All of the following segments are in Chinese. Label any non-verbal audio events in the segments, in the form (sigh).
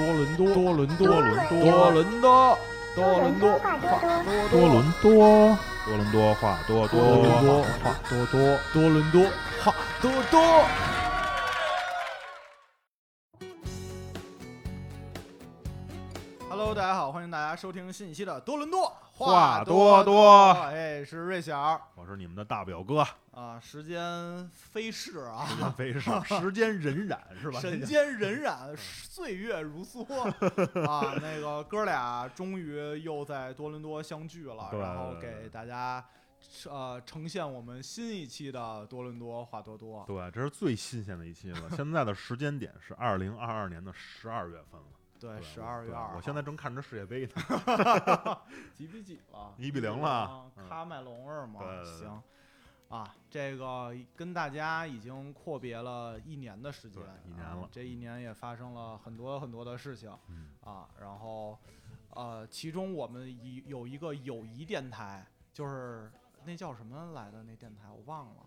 多伦多，多伦多，多伦多多伦多，多伦多，话多多多伦多，多伦多话多多伦多话话多多，多伦多话多多。大家好，欢迎大家收听新一期的多伦多话多多多哎，是瑞晓我是你们的大表哥，啊。时间飞逝啊，时间飞逝，(laughs) 时间荏苒是吧？时间荏苒，岁月如梭啊！那个哥俩终于又在多伦多相聚了，对然后给大家呃呈现我们新一期的多伦多话多多。对，这是最新鲜的一期了。现在的时间点是二零二二年的十二月份了。对，十二月二，对我现在正看着世界杯呢。几比几了？(laughs) 一比零了喀麦隆是吗？对对对行。啊，这个跟大家已经阔别了一年的时间，一年了啊这一年也发生了很多很多的事情。嗯，啊，然后，呃，其中我们一有一个友谊电台，就是那叫什么来的那电台我忘了，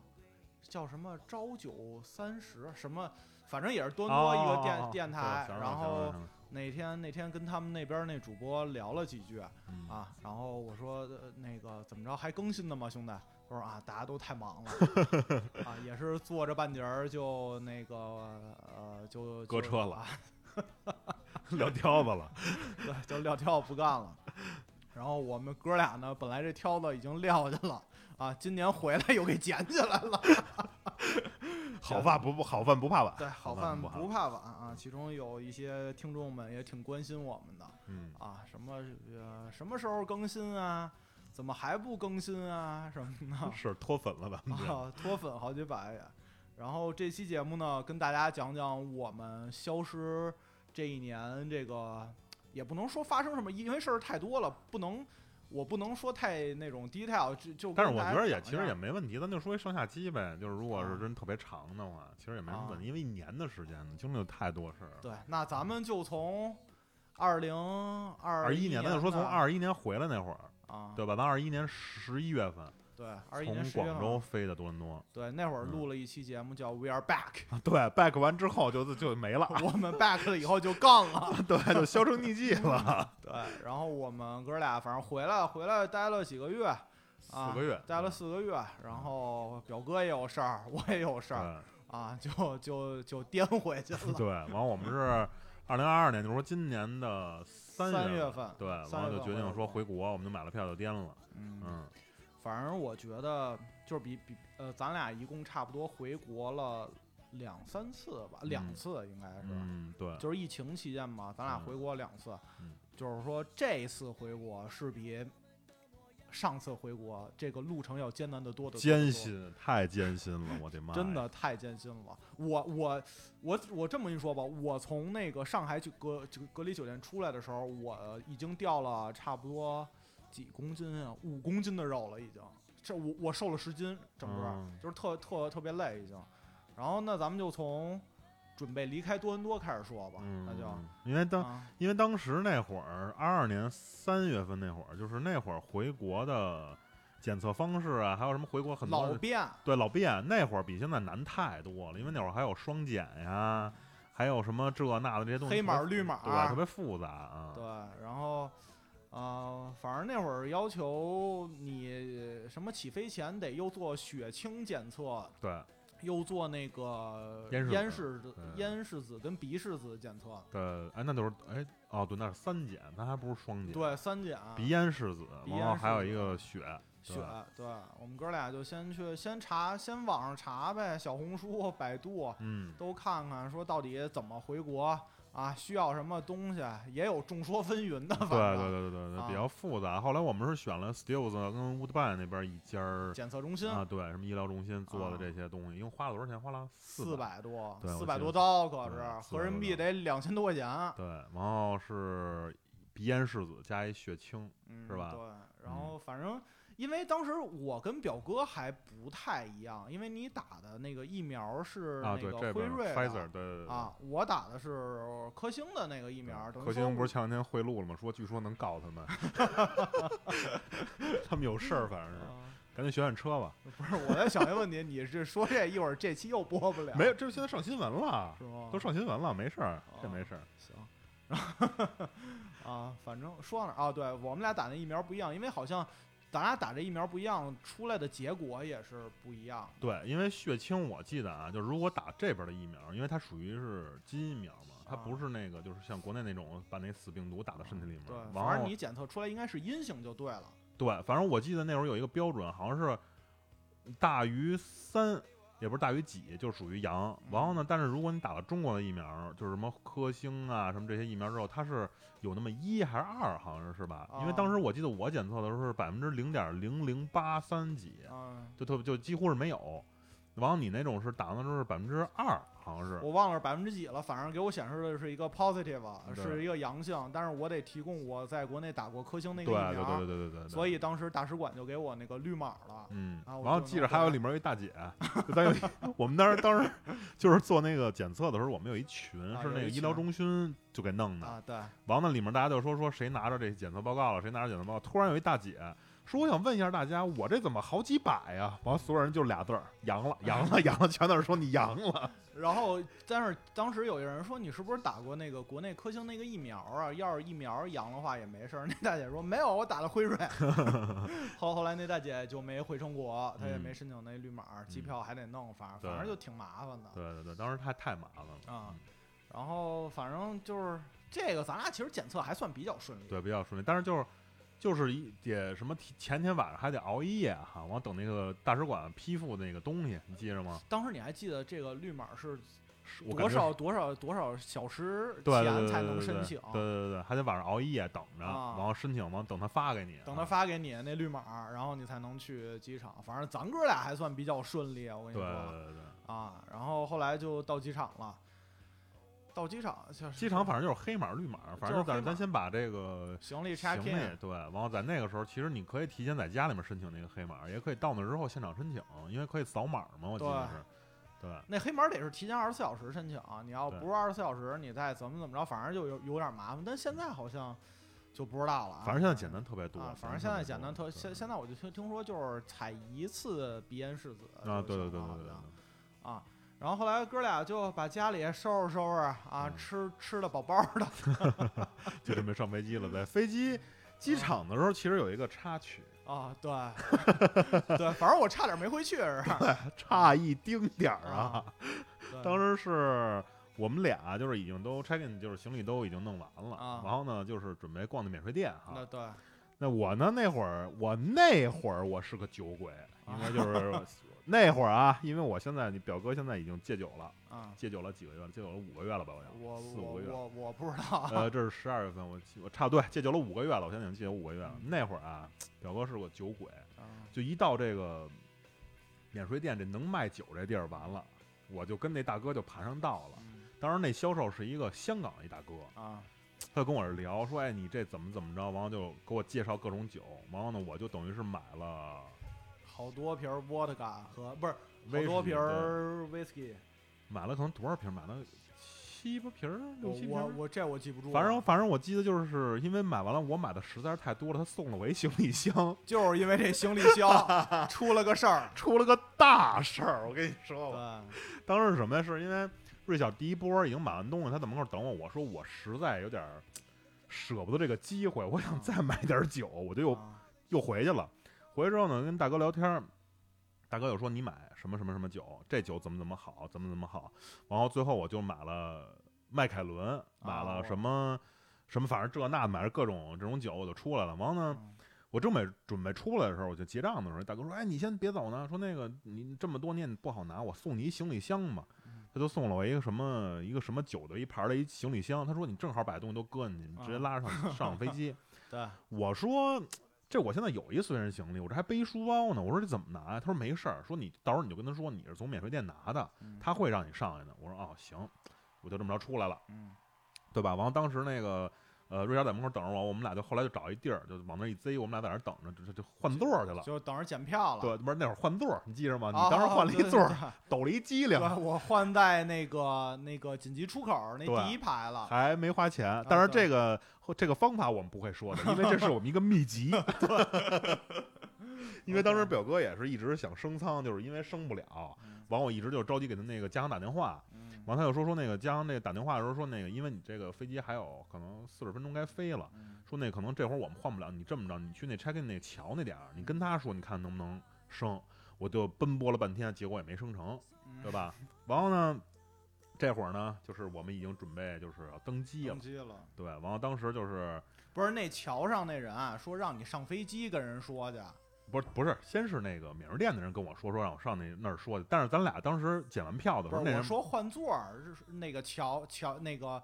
叫什么朝九三十什么，反正也是多伦多一个电、哦电台。然后那天那天跟他们那边那主播聊了几句嗯啊，然后我说、呃那个怎么着还更新呢吗，兄弟？他说啊，大家都太忙了 (laughs) 啊，也是坐着半截儿就那个呃就就搁车了啊 (laughs) 撂挑子了。对，就撂挑子不干了。然后我们哥俩呢，本来这挑子已经撂下了啊，今年回来又给捡起来了。好饭不不好饭不怕晚。对，好饭不怕晚啊。其中有一些听众们也挺关心我们的嗯，啊，什么呃什么时候更新啊？怎么还不更新啊？什么的是脱粉了咱们这。啊，脱粉好几百也。然后这期节目呢，跟大家讲讲我们消失这一年，这个也不能说发生什么，因为事儿太多了，不能我不能说太那种 detail，就就但是我觉得也其实也没问题，咱就说一上下机呗。就是如果啊是真特别长的话，其实也没什么问题，啊因为一年的时间呢，经历了太多事儿了。对，那咱们就从二零二二一年，年，咱就说从二一年回来那会儿，啊，对吧？咱二一年十一月份对，二一从广州，飞的多伦多，对，那会儿嗯录了一期节目叫 We Are Back，对，back 完之后就就没了，我们 back 了以后就杠了。对，就销声匿迹了，(laughs) 对，然后我们哥俩反正回来回来待了几个月，啊，四个月待了四个月，然后表哥也有事儿，我也有事儿对啊，就就就颠回去了。(laughs) 对，完我们是二零二二年，就是说今年的三三月月份对，三月完了就决定说回国，我们就买了票就颠了，嗯，嗯，反正我觉得就是比比呃，咱俩一共差不多回国了两三次吧，两嗯次应该是。嗯，对，就是疫情期间嘛，咱俩嗯回国两次，嗯就是说这次回国是比上次回国这个路程要艰难得多的艰，辛，太艰辛了，我的妈，(laughs) 真，的太艰辛了。我我我我这么一说吧，我从那个上海就隔就隔离酒店出来的时候，我已经掉了差不多几公斤啊，五公斤的肉了，已经。这我我瘦了十斤，整个、嗯就是特特特别累已经。然后那咱们就从准备离开多伦多开始说吧，嗯，那就。因为当啊因为当时那会儿，二二年三月份那会儿，就是那会儿回国的检测方式啊，还有什么回国很多老变，对老变，那会儿比现在难太多了，因为那会儿还有双检呀，还有什么这那的这些东西，黑码绿码对，特别复杂啊。对，然后，呃，反正那会儿要求你什么起飞前得又做血清检测，对又做那个咽拭子咽拭子、跟鼻拭子检测，对，哎，那都是哎哦，对，那是三检，那还不是双检。，对，三检，鼻咽拭子，鼻咽然后还有一个血，血对，对，我们哥俩就先去先查，先网上查呗，小红书、百度嗯，都看看，说到底怎么回国啊，需要什么东西，也有众说纷纭的，反对正对对对对，啊比较复杂。后来我们是选了 Stills 跟 Woodbine 那边一家儿检测中心啊，对，什么医疗中心做的啊这些东西，一共花了多少钱？花了四百。多，四百多刀可是合人民币得两千多块钱，对，然后是鼻咽拭子加一血清，嗯，是吧对，然后反正因为当时我跟表哥还不太一样，因为你打的那个疫苗是啊，那个辉瑞的对对对。啊，我打的是科兴的那个疫苗，科兴不是前两天贿赂了吗？说据说能告他们，(laughs) 他们有事儿，反正是，啊赶紧选选车吧。不是我在想一个问题，你是说这一会儿这期又播不了，没有，这现在上新闻了，是吗？都上新闻了，没事儿，这哦没事儿。行。(laughs) 啊，反正说到哪儿啊？对我们俩打那疫苗不一样，因为好像咱俩打这疫苗不一样，出来的结果也是不一样。对，因为血清我记得啊，就是如果打这边的疫苗，因为它属于是基因疫苗嘛，它不是那个就是像国内那种把那死病毒打到身体里面。对，反正你检测出来应该是阴性就对了。对，反正我记得那会儿有一个标准，好像是大于三，也不是大于几，就属于阳。然后呢，但是如果你打了中国的疫苗，就是什么科兴啊什么这些疫苗之后，它是有那么一还是二，好像是是吧？因为当时我记得我检测的时候是百分之零点零零八三几，嗯，就特就几乎是没有。然后你那种是打的时候是百分之二，好像是。我忘了是百分之几了，反正给我显示的是一个 positive，是一个阳性，但是我得提供我在国内打过科兴那个对疫苗，对对对对对对。所以当时大使馆就给我那个绿码了。嗯，然后记着还有里面有一大姐，咱有 (laughs) 我们当时当时就是做那个检测的时候，我们有一群是那个医疗中心就给弄的，啊，对，完了里面大家就说说谁拿着这检测报告了，谁拿着检测报告，突然有一大姐。说我想问一下大家，我这怎么好几百呀？完了，所有人就俩字儿，阳了，阳了，阳了，全都是说你阳了。(laughs) 然后，但是当时有一个人说你是不是打过那个国内科兴那个疫苗啊？要是疫苗阳的话也没事儿。(laughs) 那大姐说没有，我打的辉瑞。(laughs) 后后来那大姐就没回成国，她也没申请那绿码，机票还得弄，反正反正就挺麻烦的对对对，当时太太麻烦了啊。然后反正就是这个，咱俩其实检测还算比较顺利。对，比较顺利。但是就是就是一得什么提前天晚上还得熬一夜哈，完等那个大使馆批复那个东西，你记着吗？当时你还记得这个绿码是多少多少多少小时前才能申请？对对对，还得晚上熬一夜等着，啊然后申请完等他发给你，等他啊。发给你那绿码，然后你才能去机场。反正咱哥俩还算比较顺利，我跟你对对说对对，啊。然后后来就到机场了，到机场就是机场反正就是黑码绿码，反正咱咱先把这个行李行李对，然后在那个时候，其实你可以提前在家里面申请那个黑码，也可以到那之后现场申请，因为可以扫码嘛，我记得是。对那黑码得是提前二十四小时申请，你要不是二十四小时，你再怎么怎么着，反正就有有点麻烦。但现在好像就不知道了啊。反正现在简单特别多啊，反正现在简单特多现现在我就听听说就是采一次鼻咽拭子啊，就对对对对对。啊。然后后来哥俩就把家里收拾收拾啊，嗯吃吃的饱饱的 (laughs) 就准备上飞机了。呗飞机机场的时候，其实有一个插曲，啊，对 (laughs) 对，反正我差点没回去是吧？差一丁点儿啊啊。当时是我们俩就是已经都 check in，就是行李都已经弄完了，啊然后呢就是准备逛的免税店哈。那对那我呢那会儿我那会儿我是个酒鬼，应该就是那会儿啊，因为我现在你表哥现在已经戒酒了，啊，戒酒了几个月了？戒酒了五个月了吧？好像我四五个月。我我我不知道啊呃，这是十二月份，我记我差不多对戒酒了五个月了，我现在已经戒酒五个月了。嗯那会儿啊，表哥是个酒鬼，啊就一到这个免税店这能卖酒这地儿，完了，我就跟那大哥就盘上道了。嗯当时那销售是一个香港一大哥，啊他就跟我这聊说，哎，你这怎么怎么着，完了就给我介绍各种酒，完了呢，我就等于是买了好多瓶儿 vodka 和不是好多瓶儿 whisky，买了可能多少瓶儿？买了七八瓶儿，六我我七瓶我。我这我记不住了，反正反正我记得就是因为买完了，我买的实在是太多了，他送了我一行李箱，就是因为这行李箱出了个事儿，(laughs) 出了个大事儿。我跟你说吧，对，当时是什么呀？是因为瑞小第一波已经买完东西，他在门口等我，我说我实在有点儿舍不得这个机会，我想再买点儿酒，我就又啊又回去了。回来之后呢，跟大哥聊天儿，大哥又说你买什么什么什么酒，这酒怎么怎么好，怎么怎么好。然后最后我就买了迈凯伦，买了什么、什么，反正这那买了各种这种酒，我就出来了。完了呢，嗯我正备准备出来的时候，我就结账的时候，大哥说：“哎，你先别走呢，说那个你这么多年不好拿，我送你一行李箱吧。”嗯他就送了我一个什么一个什么酒的一盘儿的一行李箱，他说你正好把东西都搁进去，你直接拉上 (laughs) 上飞机。对，我说这我现在有一随身行李，我这还背一书包呢。我说这怎么拿呀？他说没事儿，说你到时候你就跟他说你是从免税店拿的，嗯他会让你上来的。我说哦行，我就这么着出来了，嗯对吧？完了当时那个呃瑞佳在门口等着我，我们俩就后来就找一地儿，就往那一贼，我们俩在那等着，就就就换座儿去了。就等着检票了。对，不是那会儿换座儿，你记着吗？你啊，当时换了一座抖了一机灵，我换在那个那个紧急出口那第一排了。还没花钱。但是，这个这个方法我们不会说的，因为这是我们一个秘籍。(laughs) 因为当时表哥也是一直想升舱，就是因为升不了，嗯完我一直就着急给他那个家航打电话，嗯完他就说说那个家航那个打电话的时候说那个，因为你这个飞机还有可能四十分钟该飞了，嗯说那可能这会儿我们换不了，你这么着，你去那 check in 那桥那点儿，你跟他说，你看能不能升？我就奔波了半天，结果也没升成，嗯对吧？然后呢，这会儿呢，就是我们已经准备就是要登机了登，机了。对，完了当时就是不是那桥上那人啊，说让你上飞机跟人说去。不是不是，先是那个免税店的人跟我说说让我上那那儿说去，但是咱俩当时检完票的时候，那人说换座儿，是那个桥桥那个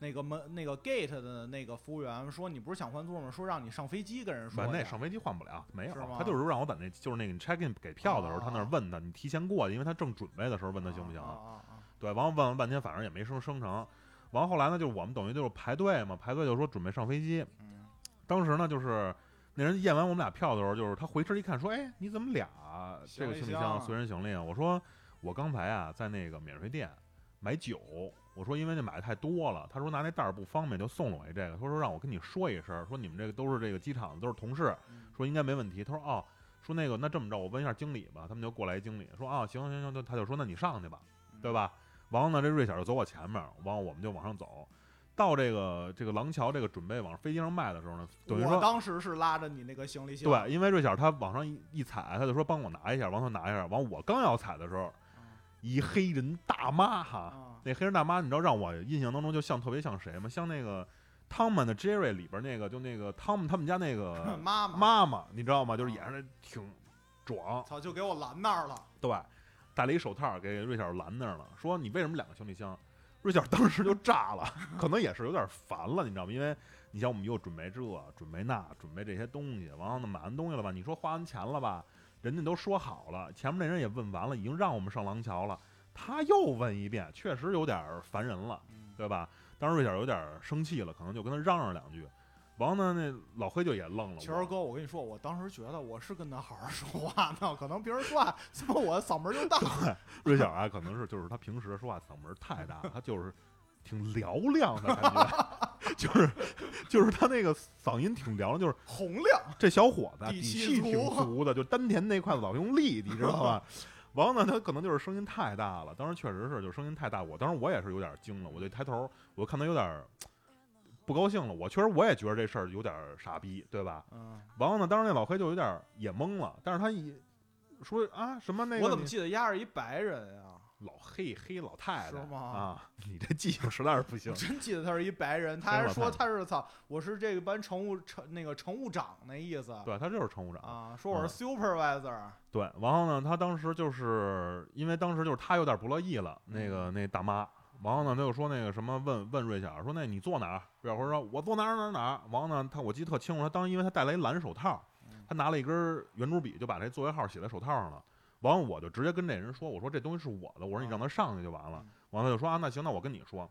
那个门那个 gate 的那个服务员说你不是想换座吗？说让你上飞机跟人说那上飞机换不了，没有，他就是让我在那就是那个你 check in 给票的时候，哦他那儿问他，你提前过去，因为他正准备的时候问他行不行对，完了问了半天，反正也没生生成。完后来呢，就是我们等于就是排队嘛，排队就说准备上飞机。嗯当时呢，就是那人验完我们俩票的时候，就是他回身一看，说：“哎，你怎么俩这个行李箱随身行李啊？”我说：“我刚才啊，在那个免税店买酒。”我说：“因为那买的太多了。”他说：“拿那袋儿不方便，就送了我一这个。”他说：“让我跟你说一声，说你们这个都是这个机场的，都是同事，嗯说应该没问题。”他说：“哦，说那个那这么着，我问一下经理吧。”他们就过来一经理说：“啊，行行行，就他就说那你上去吧。”对？吧？完了呢，这瑞小就走我前面，完了我们就往上走。到这个这个廊桥，这个准备往飞机上卖的时候呢，等于说我当时是拉着你那个行李箱。对，因为瑞小他往上一一踩，他就说帮我拿一下，往上拿一下。完我刚要踩的时候，一黑人大妈哈，啊，那黑人大妈，你知道让我印象当中就像特别像谁吗？像那个《汤姆的 Jerry》里边那个，就那个汤姆他们家那个 (laughs) 妈妈，妈妈，你知道吗？就是也是挺壮，操，就给我拦那儿了。对，戴了一手套给瑞小拦那儿了，说你为什么两个行李箱？瑞小当时就炸了，可能也是有点烦了，你知道吗？因为你像我们又准备这，准备那，准备这些东西，完了呢买完东西了吧？你说花完钱了吧？人家都说好了，前面那人也问完了，已经让我们上廊桥了，他又问一遍，确实有点烦人了，嗯对吧？当时瑞小有点生气了，可能就跟他嚷嚷两句。完了呢，那老黑就也愣了。其实哥，我跟你说，我当时觉得我是跟他好好说话呢，(laughs) 可能别人说话，怎么我嗓门就大。瑞小啊，可能是就是他平时说话嗓门太大，他就是挺嘹亮的感觉，(laughs) 就是就是他那个嗓音挺嘹亮，就是洪亮，这小伙子底底气气挺足足的，就丹田那块子老用力，你知道吧？完了呢，他可能就是声音太大了，当时确实是就声音太大，我当时我也是有点惊了，我就抬头，我看他有点不高兴了，我确实我也觉得这事儿有点傻逼，对吧？嗯，完了呢，当时那老黑就有点也懵了，但是他一说啊什么那个我怎么记得丫是一白人呀？老黑黑老太太是吗啊，你这记性实在是不行我。真记得他是一白人，(laughs) 他还说他是操，我是这个班乘务乘那个乘务长那意思。对他就是乘务长，啊，说我是 supervisor，对，然后呢，他当时就是因为当时就是他有点不乐意了，那个那大妈，然后呢，他就说那个什么问问瑞小说那你坐哪儿？瑞小说我坐哪儿哪儿哪儿。完了呢，他我记得特清楚，他当时因为他戴了一蓝手套嗯，他拿了一根圆珠笔就把这座位号写在手套上了。完了我就直接跟这人说，我说这东西是我的，我说你让他上去就完了嗯。完了他就说啊，那行，那我跟你说。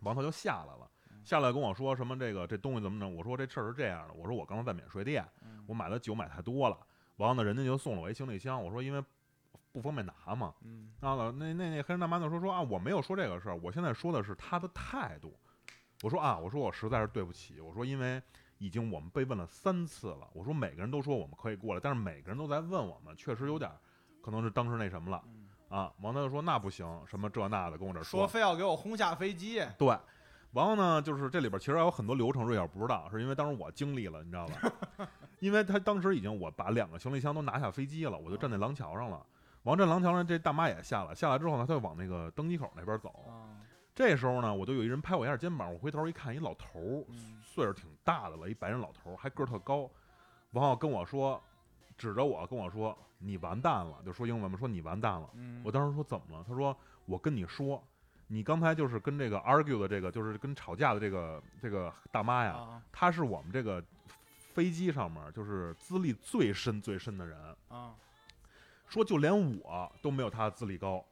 完了他就下来了嗯，下来跟我说什么这个这东西怎么整？我说这事儿是这样的，我说我刚才在免税店。嗯我买的酒买太多了，完了呢，人家就送了我一行李箱。我说因为不方便拿嘛，嗯啊，那那那黑人大妈就说说啊，我没有说这个事儿，我现在说的是他的态度。我说啊，我说我实在是对不起，我说因为已经我们被问了三次了，我说每个人都说我们可以过来，但是每个人都在问我们，确实有点儿可能是当时那什么了嗯，啊。完了就说那不行，什么这那的跟我这儿说非要给我轰下飞机，对，然后呢，就是这里边其实还有很多流程，瑞小不知道，是因为当时我经历了，你知道吧？(laughs) 因为他当时已经我把两个行李箱都拿下飞机了，我就站在廊桥上了。完这廊桥上，这大妈也下来，下来之后呢，他就往那个登机口那边走。啊，这时候呢，我就有一人拍我一下肩膀，我回头一看，一老头儿，嗯岁数挺大的了，一白人老头儿，还个儿特高，然后跟我说，指着我跟我说：“你完蛋了！”就说英文嘛，说你完蛋了。嗯，我当时说怎么了？他说我跟你说，你刚才就是跟这个 argue 的这个，就是跟吵架的这个这个大妈呀，啊她是我们这个飞机上面就是资历最深最深的人，啊，说就连我都没有他的资历高。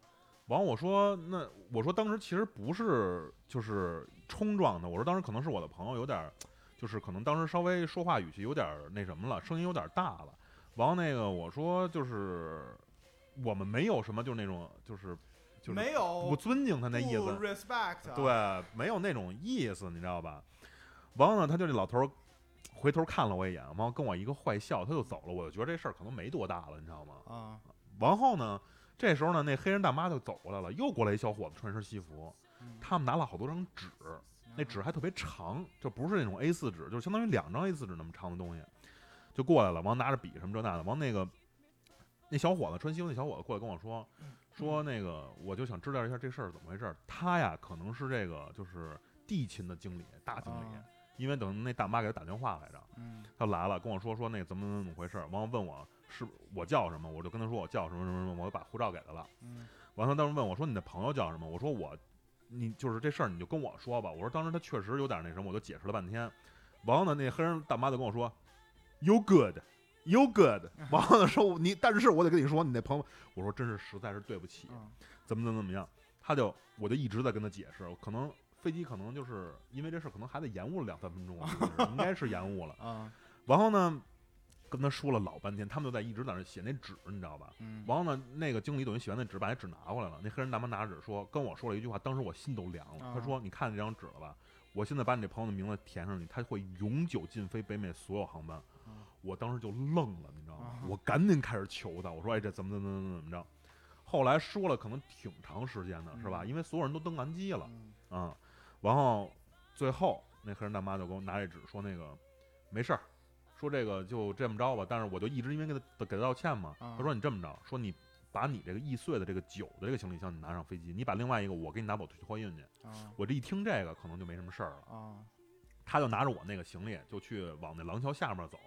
完我说那我说当时其实不是就是冲撞的，我说当时可能是我的朋友有点儿，就是可能当时稍微说话语气有点儿那什么了，声音有点儿大了。完了那个我说就是我们没有什么就是那种就是就是没有不尊敬他那意思对，没有那种意思，你知道吧？完了呢，他就这老头儿回头看了我一眼，完后跟我一个坏笑，他就走了。我就觉得这事儿可能没多大了，你知道吗？啊，完后呢，这时候呢，那黑人大妈就走过来了，又过来一小伙子，穿身西服，嗯。他们拿了好多张纸，那纸还特别长，就不是那种 A 四纸，就是相当于两张 A 四纸那么长的东西，就过来了，完拿着笔什么这那的，完那个那小伙子穿西服那小伙子过来跟我说，说那个我就想知道一下这事儿怎么回事儿。他呀可能是这个就是地勤的经理，大经理，啊因为等那大妈给他打电话来着，嗯。他来了跟我说说那怎么怎么怎么回事儿，完了问我是我叫什么，我就跟他说我叫什么什么什么，我就把护照给他了。嗯完了，他当时问我说：“你的朋友叫什么？”我说：“我，你就是这事儿，你就跟我说吧。”我说：“当时他确实有点那什么，我就解释了半天。完了呢，那黑人大妈就跟我说：‘You good, you good。(laughs) ’完了呢，说你，但是我得跟你说，你那朋友，我说真是实在是对不起，嗯怎么怎么怎么样。他就我就一直在跟他解释，可能飞机可能就是因为这事儿，可能还得延误了两三分钟，(laughs) 应该是延误了。啊然后呢，跟他说了老半天，他们就在一直在那写那纸，你知道吧？嗯完了呢，那个经理等于写完那纸，把那纸拿过来了。那黑人大妈拿着纸说，跟我说了一句话，当时我心都凉了。啊他说：“你看这张纸了吧？我现在把你这朋友的名字填上去，他会永久禁飞北美所有航班。啊我当时就愣了，你知道吗？啊我赶紧开始求他，我说：“哎，这怎么怎么怎么怎么着？”后来说了可能挺长时间的，是吧？嗯因为所有人都登完机了嗯啊、然后最后那黑人大妈就给我拿这纸说：“那个没事儿，说这个就这么着吧。”但是我就一直因为给他给他道歉嘛，啊他说：“你这么着，说你把你这个易碎的这个酒的这个行李箱你拿上飞机，你把另外一个我给你拿走去货运去。”啊我这一听这个可能就没什么事儿了，啊他就拿着我那个行李就去往那廊桥下面走。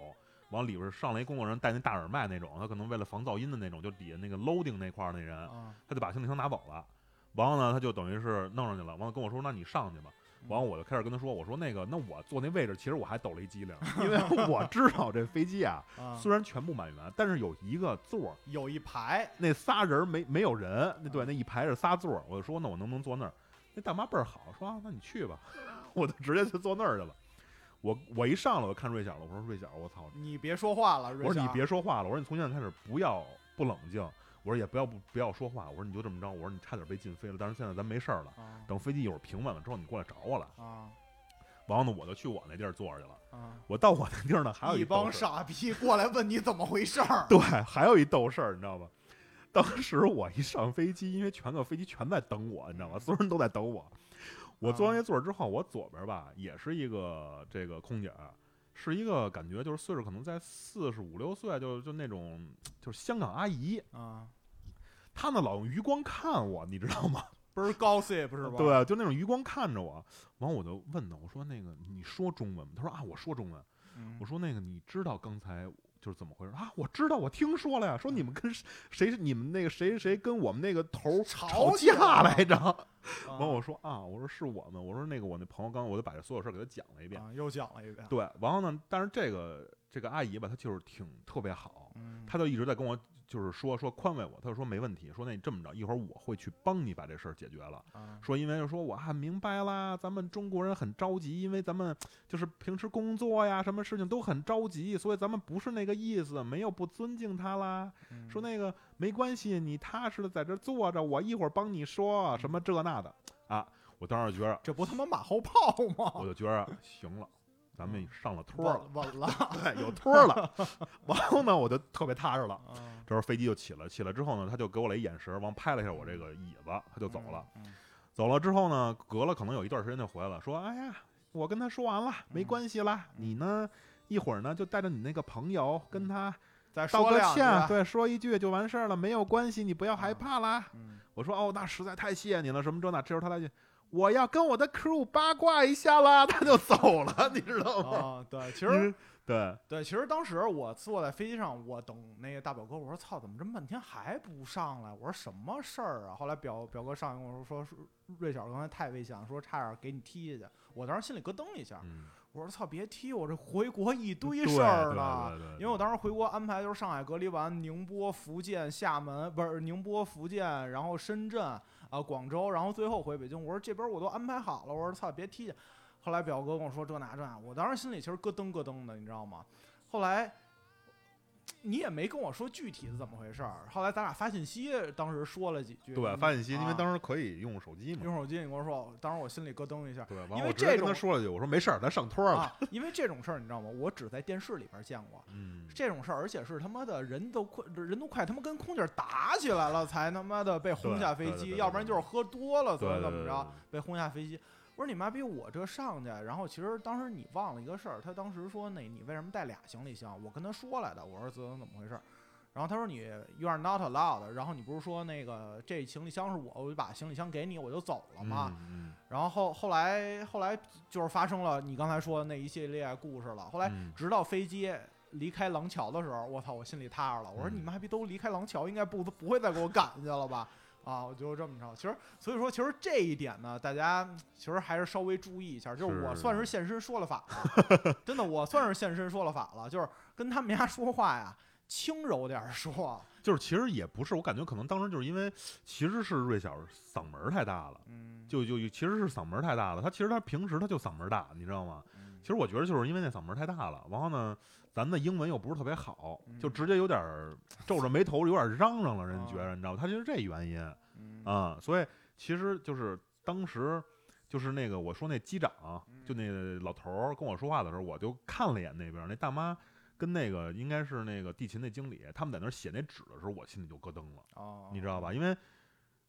往里边上来一工作人员带那大耳麦那种，他可能为了防噪音的那种，就底下那个 loading 那块儿那人，啊他就把行李箱拿走了。完了呢，他就等于是弄上去了。完了跟我说：“那你上去吧。”完了我就开始跟他说：“我说那个，那我坐那位置，其实我还抖了一机灵，(laughs) 因为我知道这飞机啊，(laughs) 啊虽然全部满员，但是有一个座儿，有一排那仨人没没有人，那对那一排是仨座儿。我就说：“那我能不能坐那儿？”那大妈倍儿好，说：“啊，那你去吧。(laughs) ”我就直接就坐那儿去了。我我一上来我就看瑞小了，我说：“瑞小，我操！”你别说话了，瑞我说你别说话了，我说你从现在开始不要不冷静，我说也不要不不要说话，我说你就这么着，我说你差点被禁飞了，但是现在咱没事儿了，啊等飞机一会儿平稳了之后，你过来找我来。啊完了呢，我就去我那地儿坐着去了。啊！我到我那地儿呢，还有一帮傻逼过来问你怎么回事儿，对，还有一逗事儿，你知道吗？当时我一上飞机，因为全个飞机全在等我，你知道吗？所有人都在等我。我坐完那座儿之后，我左边吧也是一个这个空姐儿，是一个感觉就是岁数可能在四十五六岁，就就那种就是香港阿姨，啊，她呢老用余光看我，你知道吗？(laughs) 倍儿高 C 是吧？对，就那种余光看着我。完，我就问她，我说那个你说中文吗？她说啊，我说中文。嗯，我说那个你知道刚才就是怎么回事啊？我知道，我听说了呀，说你们跟谁你们那个谁谁跟我们那个头儿吵架来着。啊 (laughs) 完我说啊，我说是我们，我说那个我那朋友刚我就把这所有事儿给他讲了一遍。啊又讲了一遍，对，然后呢，但是这个这个阿姨吧，她就是挺特别好，嗯，她就一直在跟我就是说说宽慰我，她就说没问题，说那你这么着，一会儿我会去帮你把这事儿解决了。啊说因为就说我啊明白啦，咱们中国人很着急，因为咱们就是平时工作呀，什么事情都很着急，所以咱们不是那个意思，没有不尊敬他啦。嗯说那个没关系，你踏实的在这儿坐着，我一会儿帮你说什么这那的啊。我当时觉得，这不他妈马后炮吗我？就觉得行了，咱们上了托儿了，稳稳了，(laughs) 对，有托儿了。完后呢，我就特别踏实了。啊这时候飞机就起了，起来之后呢，他就给我了一眼神，往拍了一下我这个椅子，他就走了。，走了之后呢，隔了可能有一段时间就回来了，说：“哎呀，我跟他说完了，没关系啦。嗯你呢，一会儿呢就带着你那个朋友跟他再道个歉，对，说一句就完事儿了，没有关系，你不要害怕啦。嗯我说：“哦，那实在太谢谢你了，什么这那。”这时候他来句：“我要跟我的 crew 八卦一下啦。(laughs) ”他就走了，(laughs) 你知道吗？啊，对，其实为对，对，其实当时我坐在飞机上，我等那个大表哥，我说操，怎么这么半天还不上来？我说什么事儿啊？后来表表哥上来跟我说，说瑞小刚才太危险了，说差点给你踢下去。我当时心里咯噔一下，嗯，我说操，别踢我，这回国一堆事儿对呢。对对对因为我当时回国安排就是上海隔离完，宁波、福建、厦门，不是宁波、福建，然后深圳啊、广州，然后最后回北京。我说这边我都安排好了，我说操，别踢去。后来表哥跟我说这那这那，我当时心里其实咯噔咯噔的，你知道吗？后来你也没跟我说具体是怎么回事儿。后来咱俩发信息，当时说了几句，对，发信息，因为啊当时可以用手机嘛。用手机，你跟我说，当时我心里咯噔一下对，完因为这种跟他说了句，我说没事儿，咱上托了。啊，因为这种事儿你知道吗？我只在电视里边见过。嗯，这种事儿，而且是他妈的人都快人都快他妈跟空姐打起来了，才他妈的被轰下飞机，要不然就是喝多了怎么怎么着被轰下飞机。我说你妈逼，我这上去，然后其实当时你忘了一个事儿，他当时说那你为什么带俩行李箱？我跟他说来的，我说怎么怎么回事儿？然后他说你 you are not allowed，然后你不是说那个这行李箱是我，我就把行李箱给你，我就走了吗？嗯然后后后来后来就是发生了你刚才说的那一系列故事了。后来嗯直到飞机离开廊桥的时候，我操，我心里踏实了。我说嗯你妈逼都离开廊桥，应该不不会再给我赶去了吧？啊，我就这么着。其实所以说，其实这一点呢，大家其实还是稍微注意一下。就是我算是现身说了法了，(laughs) 真的，我算是现身说了法了。就是跟他们家说话呀，轻柔点儿说。就是其实也不是，我感觉可能当时就是因为其实是瑞小嗓门儿太大了，嗯，就就其实是嗓门儿太大了。他其实他平时他就嗓门儿大，你知道吗？嗯其实我觉得就是因为那嗓门儿太大了，然后呢，咱的英文又不是特别好，就嗯直接有点儿 (laughs) 皱着眉头，有点儿嚷嚷了，人啊觉得你知道吗？他就是这原因嗯啊、所以其实就是当时。就是那个我说那机长，就那老头儿跟我说话的时候，我就看了一眼那边儿那大妈跟那个应该是那个地勤那经理，他们在那儿写那纸的时候，我心里就咯噔了。哦，你知道吧？因为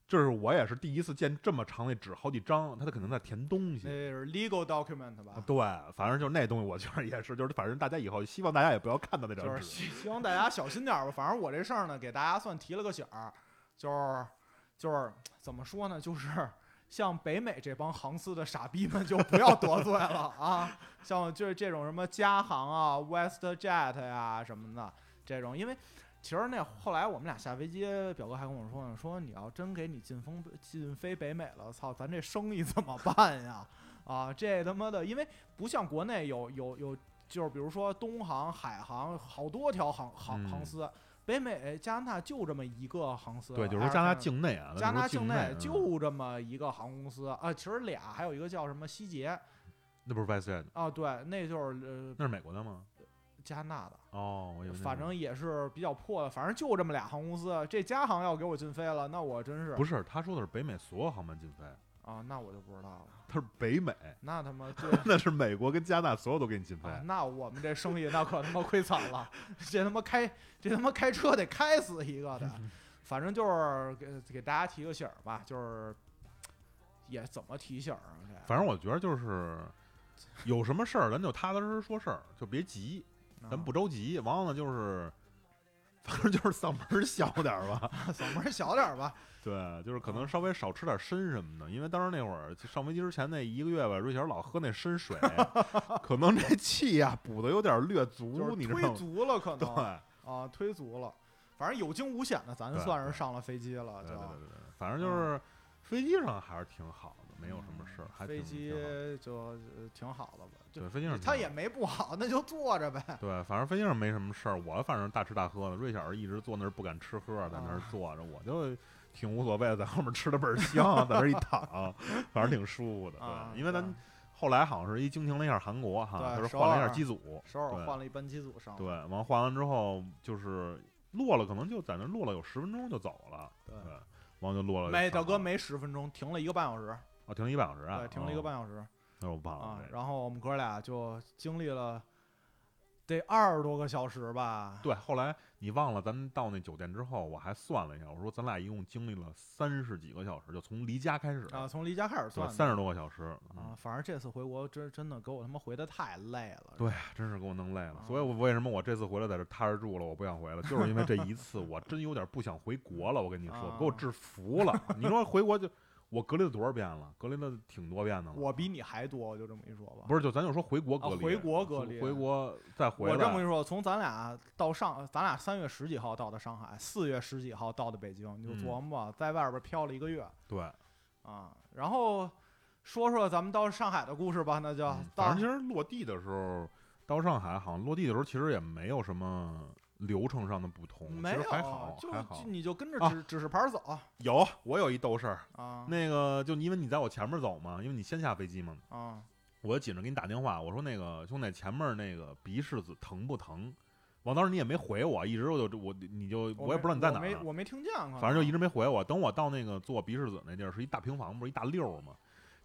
这是我也是第一次见这么长那纸，好几张，他可能在填东西那西。是 legal document 吧？对，反正就是那东西，我觉得也是，就是反正大家以后希望大家也不要看到那张纸。希希望大家小心点儿吧。反正我这事儿呢，给大家算提了个醒儿，就是就是怎么说呢，就是像北美这帮航司的傻逼们就不要得罪了啊。像就是这种什么加航啊、WestJet 呀、什么的这种，因为。其实那后来我们俩下飞机，表哥还跟我说呢，说你要真给你进风进飞北美了，操，咱这生意怎么办呀？啊，这他妈的，因为不像国内有有有就是比如说东航、海航，好多条航航嗯航司，北美、加拿大就这么一个航司。对，就是加拿大境内啊，加拿大境境内嗯就这么一个航空公司啊，其实俩，还有一个叫什么西捷那不是 WestJet，啊，对，那就是呃那是美国的吗？加拿大的，哦，反正也是比较破的，反正就这么俩航空公司。这加航要给我禁飞了，那我真是不是，他说的是北美所有航班禁飞，啊，那我就不知道了。他是北美，(laughs) 那他妈 (laughs) 就那是美国跟加拿大所有都给你禁飞。啊，那我们这生意那可他妈亏惨了，这他妈开这他妈开车得开死一个的，(laughs) 反正就是给给大家提个醒儿吧，就是也怎么提醒儿啊？这反正我觉得就是有什么事儿，咱就踏踏实实说事儿，就别急，咱啊不着急。完了呢，就是反正就是嗓门儿小点儿吧。嗓门儿小点儿吧，对，就是可能稍微少吃点参什么的，因为当时那会儿上飞机之前那一个月吧，瑞小老喝那参水，(laughs) 可能这气呀、补的有点略足，就是推你知道吗？足了可对，能啊，推足了，反正有惊无险的，咱对算是上了飞机了，就对对对对对，反正就是飞机上还是挺好的，没有什么事儿，还挺飞机挺好就呃挺好的吧，就对飞机上挺好他也没不好，那就坐着呗。对，反正飞机上没什么事儿，我反正大吃大喝的。瑞小一直坐那儿不敢吃喝，在那儿啊坐着，我就挺无所谓的，在后面吃的倍儿香，在那儿一躺，反正挺舒服的。啊对，因为咱对后来好像是一经停了一下韩国哈，对就是首换了一下机组，首尔对换了一班机组上，对，完换完之后就是落了，可能就在那儿落了有十分钟就走了，对对，完了就落了。没大哥，没十分钟，停了一个半小时，哦，停了一半小时啊，对，停了一个哦，半小时那我忘啊了。。然后我们哥俩就经历了得二十多个小时吧，对，后来你忘了，咱们到那酒店之后，我还算了一下，我说咱俩一共经历了三十几个小时，就从离家开始啊，从离家开始对，算的三十多个小时嗯啊，反正这次回国真真的给我他妈回的太累了，对，真是给我弄累了。啊所以我为什么我这次回来在这踏实住了，我不想回了，就是因为这一次，我真有点不想回国了。我跟你说，啊给我制服了。你说回国就我隔离了多少遍了？隔离了挺多遍的了。我比你还多，我就这么一说吧。不是，就咱就说回国隔离，啊回国隔离回国再回来。我这么一说，从咱俩到上，咱俩三月十几号到的上海，四月十几号到的北京，你就嗯琢磨吧，在外边飘了一个月对，啊。然后说说咱们到上海的故事吧，那就反正其实落地的时候，到上海好像落地的时候其实也没有什么流程上的不同，没其实还好，就还好就。你就跟着啊指指示牌走有，我有一逗事儿，啊那个就因为你在我前面走嘛，因为你先下飞机嘛，啊我紧着给你打电话，我说那个兄弟，前面那个鼻拭子疼不疼？王当时你也没回我，一直我就我你就我也不知道你在哪儿，我没我没听见，反正就一直没回我。等我到那个做鼻拭子那地儿，是一大平房，不是一大溜儿嘛？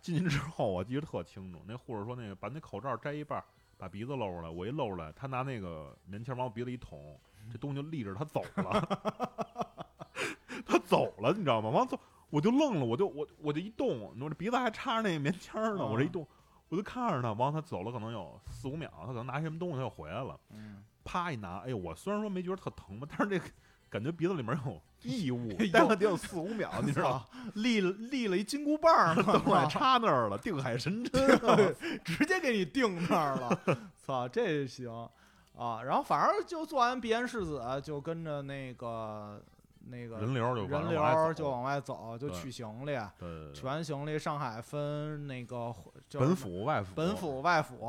进去之后，我记得特清楚，那护士说那个把那口罩摘一半，把鼻子露出来。我一露出来，他拿那个棉签往我鼻子一捅，这东西就立着，他走了，(laughs) 他走了，你知道吗？往走，我就愣了，我就我我就一动，我这鼻子还插着那个棉签呢，我这一动，我就看着他，往他走了，可能有四五秒，他可能拿什么东西，他又回来了。嗯，啪一拿，哎呦，我虽然说没觉得特疼吧，但是这个感觉鼻子里面有 (laughs) 异物 (laughs) 待了得有四五秒，你知道吗？(laughs) 立了立了一金箍棒儿呢，对，插那儿了，定海神针。啊直接给你定那儿了，操，这行啊！然后反正就做完鼻炎试子，就跟着那个那个人流就人流就往外走，就取行李，对取完行李，上海分那个叫本府外府本府外府。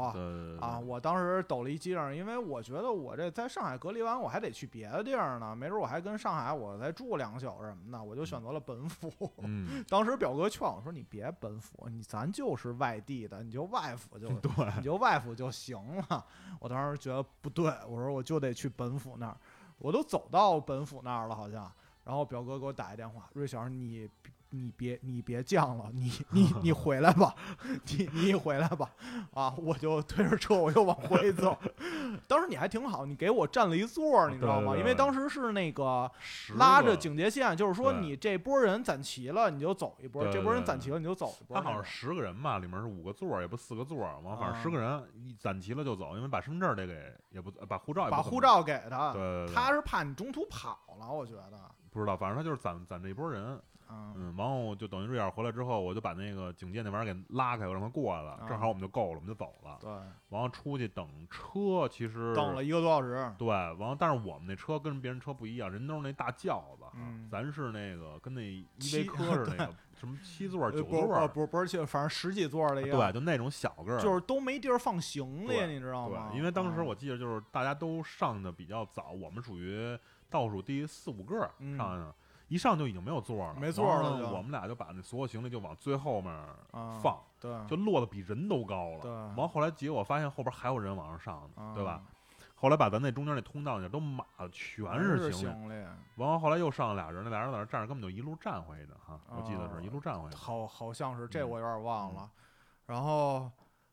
啊，我当时抖了一机灵，因为我觉得我这在上海隔离完，我还得去别的地儿呢，没准我还跟上海我再住两宿什么的，我就选择了本府。嗯，(laughs) 当时表哥劝我说：“你别本府，你咱就是外地的，你就外府就对，你就外府就行了。”我当时觉得不对，我说我就得去本府那儿，我都走到本府那儿了，好像。然后表哥给我打一电话，瑞小，你你别你别犟了，你 (laughs) 你你回来吧，你你回来吧，啊，我就推着车我就往回走。(laughs) 当时你还挺好，你给我占了一座儿，你知道吗？对对对因为当时是那个拉着警戒线，就是说你这波人攒齐了，你就走一波；对这波人攒齐了，你就走一波。他好像十个人吧，里面是五个座儿，也不四个座儿，完反正啊十个人一攒齐了就走，因为把身份证得给，也不把护照也不把护，照给他，他是怕你中途跑了，我觉得。不知道，反正他就是攒攒这一波人，嗯嗯，然后就等于瑞尔回来之后，我就把那个警戒那玩意儿给拉开，我让他过来了，啊。正好我们就够了，我们就走了，对，然后出去等车，其实等了一个多小时。对，完了，但是我们那车跟别人车不一样，人都是那大轿子，咱是那个跟那依七维柯似的 (laughs) 那个什么七座九座儿，不不不是，就反正十几座的一个，对，就那种小个儿，就是都没地儿放行李，你知道吗？对，因为当时啊。我记得就是大家都上的比较早，我们属于倒数第四五个上的，一上就已经没有座儿了，没座了我们俩就把那所有行李就往最后面啊放，对，就落的比人都高了。对完后来结果发现后边还有人往上上呢，啊对吧？？后来把咱那中间那通道那都满了全全是行李，完了后来又上了俩人，那俩人在那站着，根本就一路站回去的哈，我记得哦是一路站回去的。好好像是这嗯我有点忘了。然后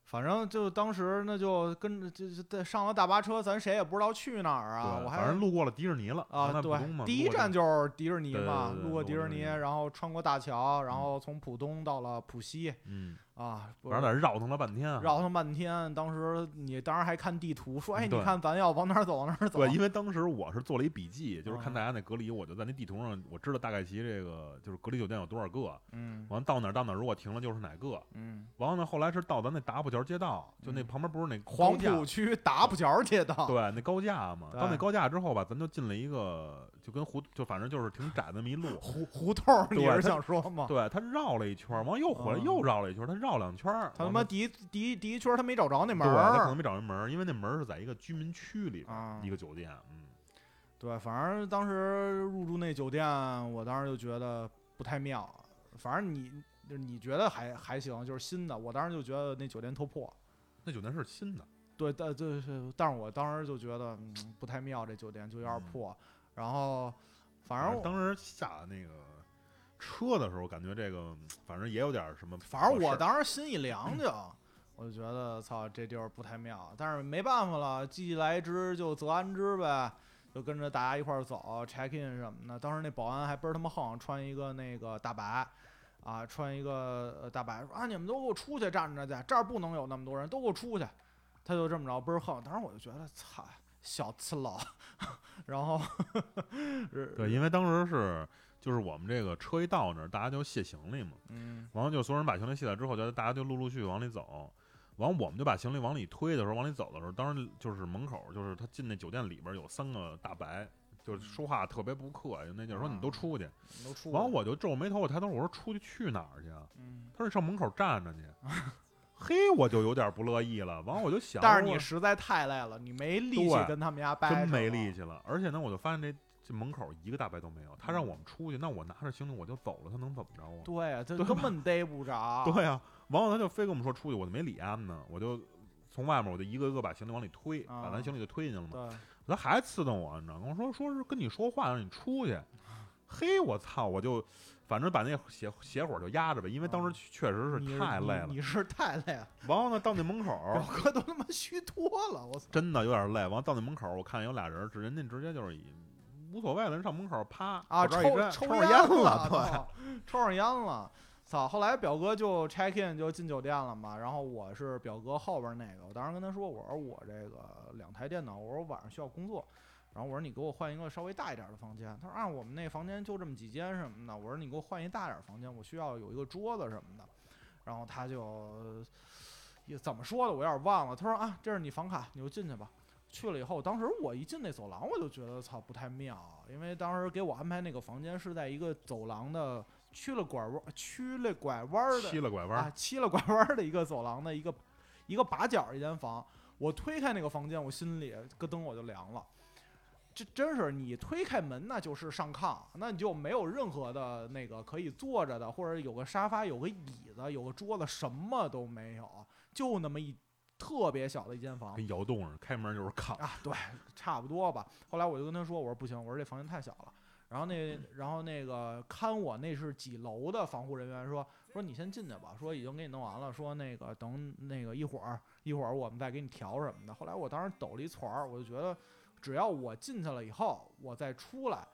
反正就当时那就跟着就就上了大巴车，咱谁也不知道去哪儿啊。我还反正路过了迪士尼了啊，对，第一站就是迪士尼嘛，路过迪士尼，然后穿过大桥，然嗯后从浦东到了浦西嗯，啊，不反正在这绕腾了半天啊。绕腾半天。当时你当时还看地图，说，哎，你看咱要往哪儿走，往哪儿走。对，因为当时我是做了一笔记，就是看嗯大家那隔离，我就在那地图上，我知道大概其这个就是隔离酒店有多少个，嗯完到哪儿到哪儿，如果停了就是哪个。嗯，完了呢，后来是到咱那达浦桥街道，就那嗯旁边不是那黄浦区达浦桥街道。对，那高架嘛。到那高架之后吧，咱就进了一个，就跟胡，就反正就是挺窄的那么一路。胡胡同儿，你对它是想说吗？对他绕了一圈儿，完了又回来，嗯又绕了一圈儿，他绕两圈儿。他他妈第一第一第一圈他没找着那门儿，他可能。没找着门儿，因为那门儿是在一个居民区里边一个酒店。嗯，对，反正当时入住那酒店，我当时就觉得不太妙。反正你就是你觉得还还行，就是新的，我当时就觉得那酒店特破。那酒店是新的。对，但就是，但是我当时就觉得、嗯、不太妙，这酒店就有点嗯破。然后，反正反正当时下那个车的时候，感觉这个反正也有点儿什么。反正我当时心一凉就，我就觉得操这地儿不太妙。但是没办法了，既来之就则安之呗，就跟着大家一块儿走，check in 什么的。当时那保安还倍儿他妈横，穿一个那个大白。啊，穿一个呃大白说啊，你们都给我出去站着去，这儿不能有那么多人，都给我出去。他就这么着倍儿横，当时我就觉得操，小次佬。(laughs) 然后，(laughs) 对，因为当时是就是我们这个车一到那儿，大家就卸行李嘛，嗯完了就所有人把行李卸了之后，就大家就陆陆续续往里走。完，我们就把行李往里推的时候，往里走的时候，当时就是门口，就是他进那酒店里边有三个大白，就是说话特别不客气，那就是说你都出去。都出去。完，我就皱眉头，我抬头我说出去去哪儿去啊？嗯，他说你上门口站着去。(laughs) 嘿，我就有点不乐意了。完，我就想，但是你实在太累了，你没力气跟他们家掰扯真没力气了。而且呢，我就发现这这门口一个大白都没有。他让我们出去，那我拿着行李我就走了，他能怎么着啊？对啊，这对根本逮不着。(laughs) 对啊、完了他就非跟我们说出去，我就没理他们呢，我就从外面我就一个一个把行李往里推，啊把咱行李就推进去了嘛。他还刺瞪我，你知道吗？跟我说说是跟你说话让你出去。(laughs) 嘿，我操！我就反正把那邪邪火就压着呗，因为当时确实是太累了你。你是太累了，完后呢，到那门口 (laughs) 表哥都他妈虚脱了，我操！真的有点累。完了到那门口，我看有俩人，人家直接就是以无所谓了，人上门口啪啊，抽口罩一摘抽烟了，对。(laughs) 抽上烟了。操！后来表哥就 check in 就进酒店了嘛，然后我是表哥后边那个，我当时跟他说，我说我这个两台电脑，我说晚上需要工作，然后我说你给我换一个稍微大一点的房间。他说啊，我们那房间就这么几间什么的。我说你给我换一大点儿房间，我需要有一个桌子什么的。然后他就也怎么说的，我有点忘了。他说啊，这是你房卡，你就进去吧。去了以后，当时我一进那走廊，我就觉得操不太妙，因为当时给我安排那个房间是在一个走廊的曲了拐弯、曲了拐弯儿的曲了拐弯啊，七了拐弯儿的一个走廊的一个一个把角儿一间房。我推开那个房间，我心里咯噔我就凉了。这真是你推开门，那就是上炕，那你就没有任何的那个可以坐着的，或者有个沙发、有个椅子、有个桌子，什么都没有，就那么一特别小的一间房。跟窑洞似的，开门就是炕。啊，对，差不多吧。后来我就跟他说，我说不行，我说这房间太小了。然后那然后那个看我那是几楼的防护人员说说你先进去吧，说已经给你弄完了，说那个等那个一会儿一会儿我们再给你调什么的。后来我当时抖了一撮儿，我就觉得只要我进去了以后，我再出来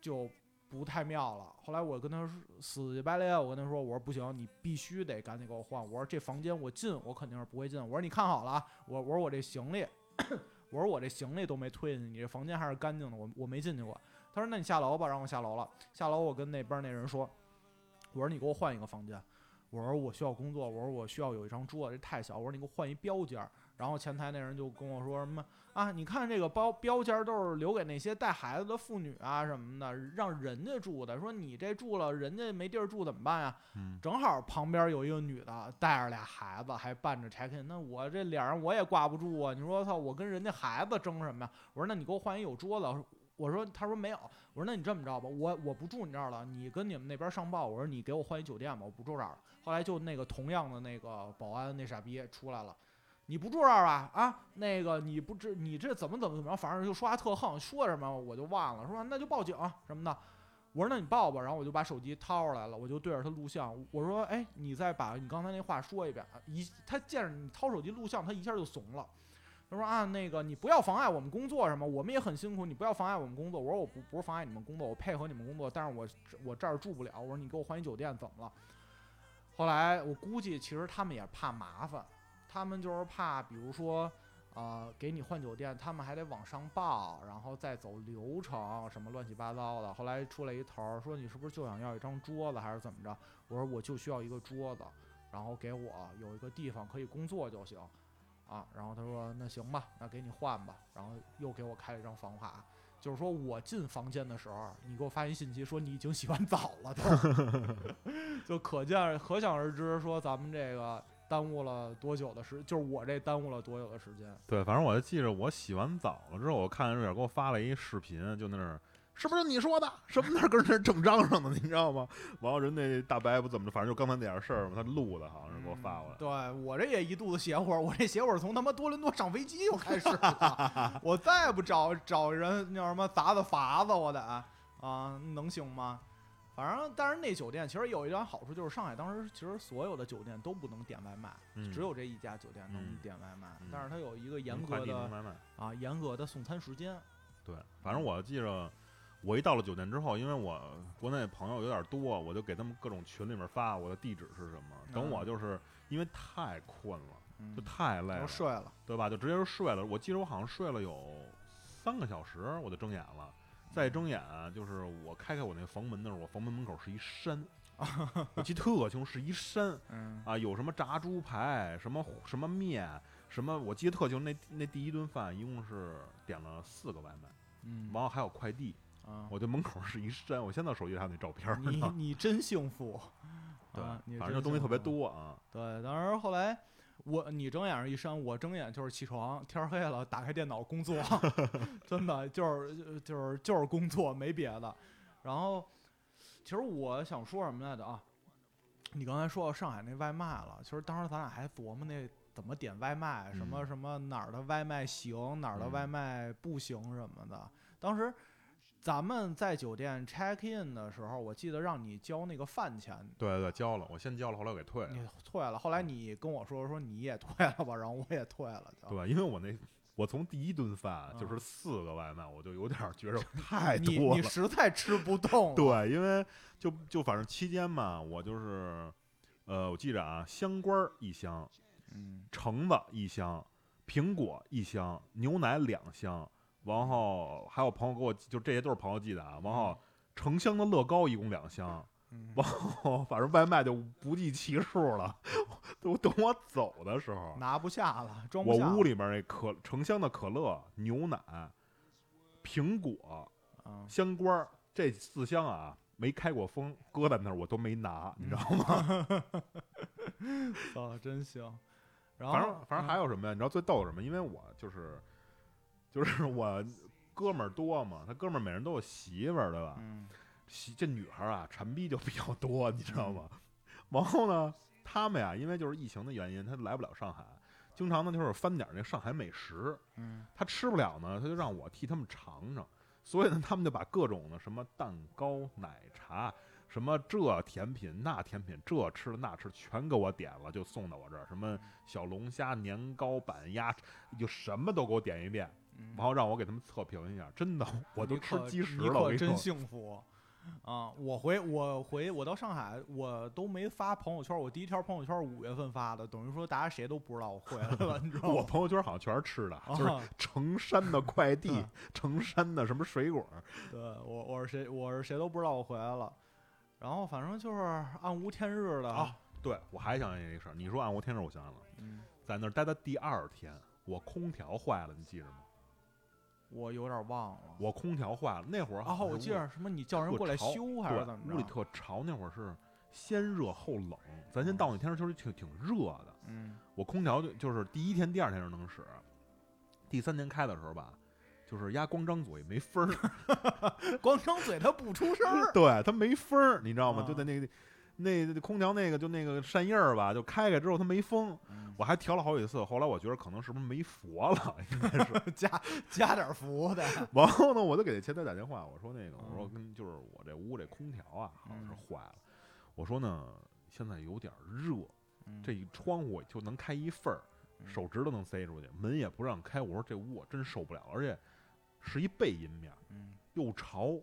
就不太妙了。后来我跟他说死乞白赖，我跟他说我说不行，你必须得赶紧给我换。我说这房间我进我肯定是不会进。我说你看好了啊，我我说我这行李。(coughs) 我说我这行李都没推进去，你这房间还是干净的，我我没进去过。他说那你下楼吧，让我下楼了。下楼我跟那边那人说，我说你给我换一个房间。我说我需要工作，我说我需要有一张桌子，这太小。我说你给我换一标间。然后前台那人就跟我说什么啊，你看这个包标间儿都是留给那些带孩子的妇女啊什么的，让人家住的。说你这住了，人家没地儿住怎么办呀？嗯，正好旁边有一个女的带着俩孩子，还伴着 check in，那我这脸上我也挂不住啊！你说操，我跟人家孩子争什么呀？我说那你给我换一有桌子。我说他说没有。我说那你这么着吧，我我不住你这儿了，你跟你们那边上报。我说你给我换一酒店吧，我不住这儿了。后来就那个同样的那个保安那傻逼出来了。你不住这儿吧？啊，那个你不知你这怎么怎么怎么着，反正就说话特横，说什么我就忘了，说那就报警什么的。我说那你报吧，然后我就把手机掏出来了，我就对着他录像。我说，哎，你再把你刚才那话说一遍。一他见着你掏手机录像，他一下就怂了。他说啊，那个你不要妨碍我们工作什么，我们也很辛苦，你不要妨碍我们工作。我说我不不是妨碍你们工作，我配合你们工作，但是我我这儿住不了。我说你给我换一酒店怎么了？后来我估计其实他们也怕麻烦，他们就是怕，比如说。呃，给你换酒店，他们还得往上报，然后再走流程，什么乱七八糟的。后来出来一头儿说：“你是不是就想要一张桌子，还是怎么着？”我说：“我就需要一个桌子，然后给我有一个地方可以工作就行。”啊，然后他说：“那行吧，那给你换吧。”然后又给我开了一张房卡，就是说我进房间的时候，你给我发一信息说你已经洗完澡了，(laughs) 就可见可想而知，说咱们这个。耽误了多久的时？就是我这耽误了多久的时间？对，反正我就记着，我洗完澡了之后，我看瑞点给我发了一视频，就那儿是不是你说的？什么那儿跟人正嚷嚷的，你知道吗？完了人那大白不怎么着，反正就刚才那点事儿嘛，他录的，好像是给我发过来。对我这也一肚子邪火，我这邪火从他妈多伦多上飞机就开始了，(laughs) 我再不找找人叫什么砸砸法子，我得啊，能行吗？反正，但是那酒店其实有一点好处，就是上海当时其实所有的酒店都不能点外卖，嗯只有这一家酒店能嗯点外卖。嗯但是它有一个严格的。啊严格的送餐时间。对，反正我记着，我一到了酒店之后，因为我国内朋友有点多，我就给他们各种群里面发我的地址是什么。等我就是因为太困了，嗯就，太累了，都睡了。对吧？就直接就睡了。我记得我好像睡了有三个小时，我就睁眼了。再睁眼，就是我开开我那房门的时候，我房门门口是一山，(laughs) 我记得特清楚，是一山 (laughs) 嗯啊，有什么炸猪排，什么什么面，什么我记得特清。那那第一顿饭一共是点了四个外卖，嗯完了还有快递，啊，我这门口是一山，我现在手机还有那照片儿你。你真幸福。(laughs) 对啊，反正就东西特别。多啊。对，当时后来我你睁眼是一山，我睁眼就是起床，天黑了，打开电脑工作，(laughs) 真的就是就是就是工作，没别的。然后，其实我想说什么来着啊？你刚才说到上海那外卖了，其实当时咱俩还琢磨那怎么点外卖，什么嗯什么哪儿的外卖行，哪儿的嗯外卖不行什么的。当时咱们在酒店 check in 的时候，我记得让你交那个饭钱，对对对，交了，我先交了，后来我给退了。你退了。后来你跟我说说你也退了吧，然后我也退了。对，因为我那我从第一顿饭就嗯是四个外卖，我就有点儿觉着太你多了。你实在吃不动了。对，因为就就反正期间嘛，我就是呃，我记着啊，香瓜儿一箱，嗯，橙子一箱，苹果一箱，牛奶两箱，然后还有朋友给我寄，就这些都是朋友寄的啊，然后成箱的乐高一共两箱，(laughs) 嗯然后反正外卖就不计其数了。都等我走的时候，拿不下了，装不我下了。屋里边那可成箱的可乐、牛奶、苹果、嗯，香瓜这四箱啊，没开过封，搁在那儿我都没拿，你知道吗？(laughs) (laughs) 啊，真行。然后反正反正还有有什么呀？你知道最逗是什么？因为我就是就是我哥们儿多嘛，他哥们儿每人都有媳妇儿，对吧？嗯媳这女孩儿啊，馋逼就比较多，你知道吗？然后呢，他们呀，因为就是疫情的原因，他来不了上海，经常呢就是翻点儿那上海美食，嗯他吃不了呢，他就让我替他们尝尝。所以呢，他们就把各种的什么蛋糕、奶茶，什么这甜品、那甜品，这吃的那吃，全给我点了，就送到我这儿。什么小龙虾、年糕、板鸭，就什么都给我点一遍，嗯然后让我给他们测评一下。真的，(laughs) 我都吃积食了。真幸福啊！我回我回我到上海，我都没发朋友圈，我第一条朋友圈五月份发的，等于说大家谁都不知道我回来了，(laughs) 你知道吗我？朋友圈好像全是吃的，就是啊成山的快递，成山的什么水果。对我我是谁我是谁都不知道我回来了，然后反正就是暗无天日的啊，对，我还想起一个事儿，你说暗无天日，我想起来了，嗯，在那儿待的第二天，我空调坏了，你记着吗？我有点忘了。我空调坏了，那会儿啊，好我记着什么你叫人过来修还是怎么着，屋里？特潮，那会儿是先热后冷。咱先到那天儿就是挺挺热的，嗯我空调就就是第一天、第二天就能使，第三天开的时候吧，就是压光张嘴没风儿，(laughs) 光张嘴它不出声儿。(laughs) 对，它没风儿，你知道吗？啊就在那个那那空调那个就那个扇叶儿吧，就开开之后它没风，嗯我还调了好几次，后来我觉得可能是不是没佛了，应该是。(laughs) 加加点佛的。然后呢，我就给那前台打电话，我说那个，我说嗯跟就是我这屋这空调啊，好像是嗯坏了。我说呢，现在有点热，嗯这一窗户就能开一份儿，嗯手指头能塞出去，门也不让开。我说这屋我真受不了，而且是一背阴面，嗯又潮。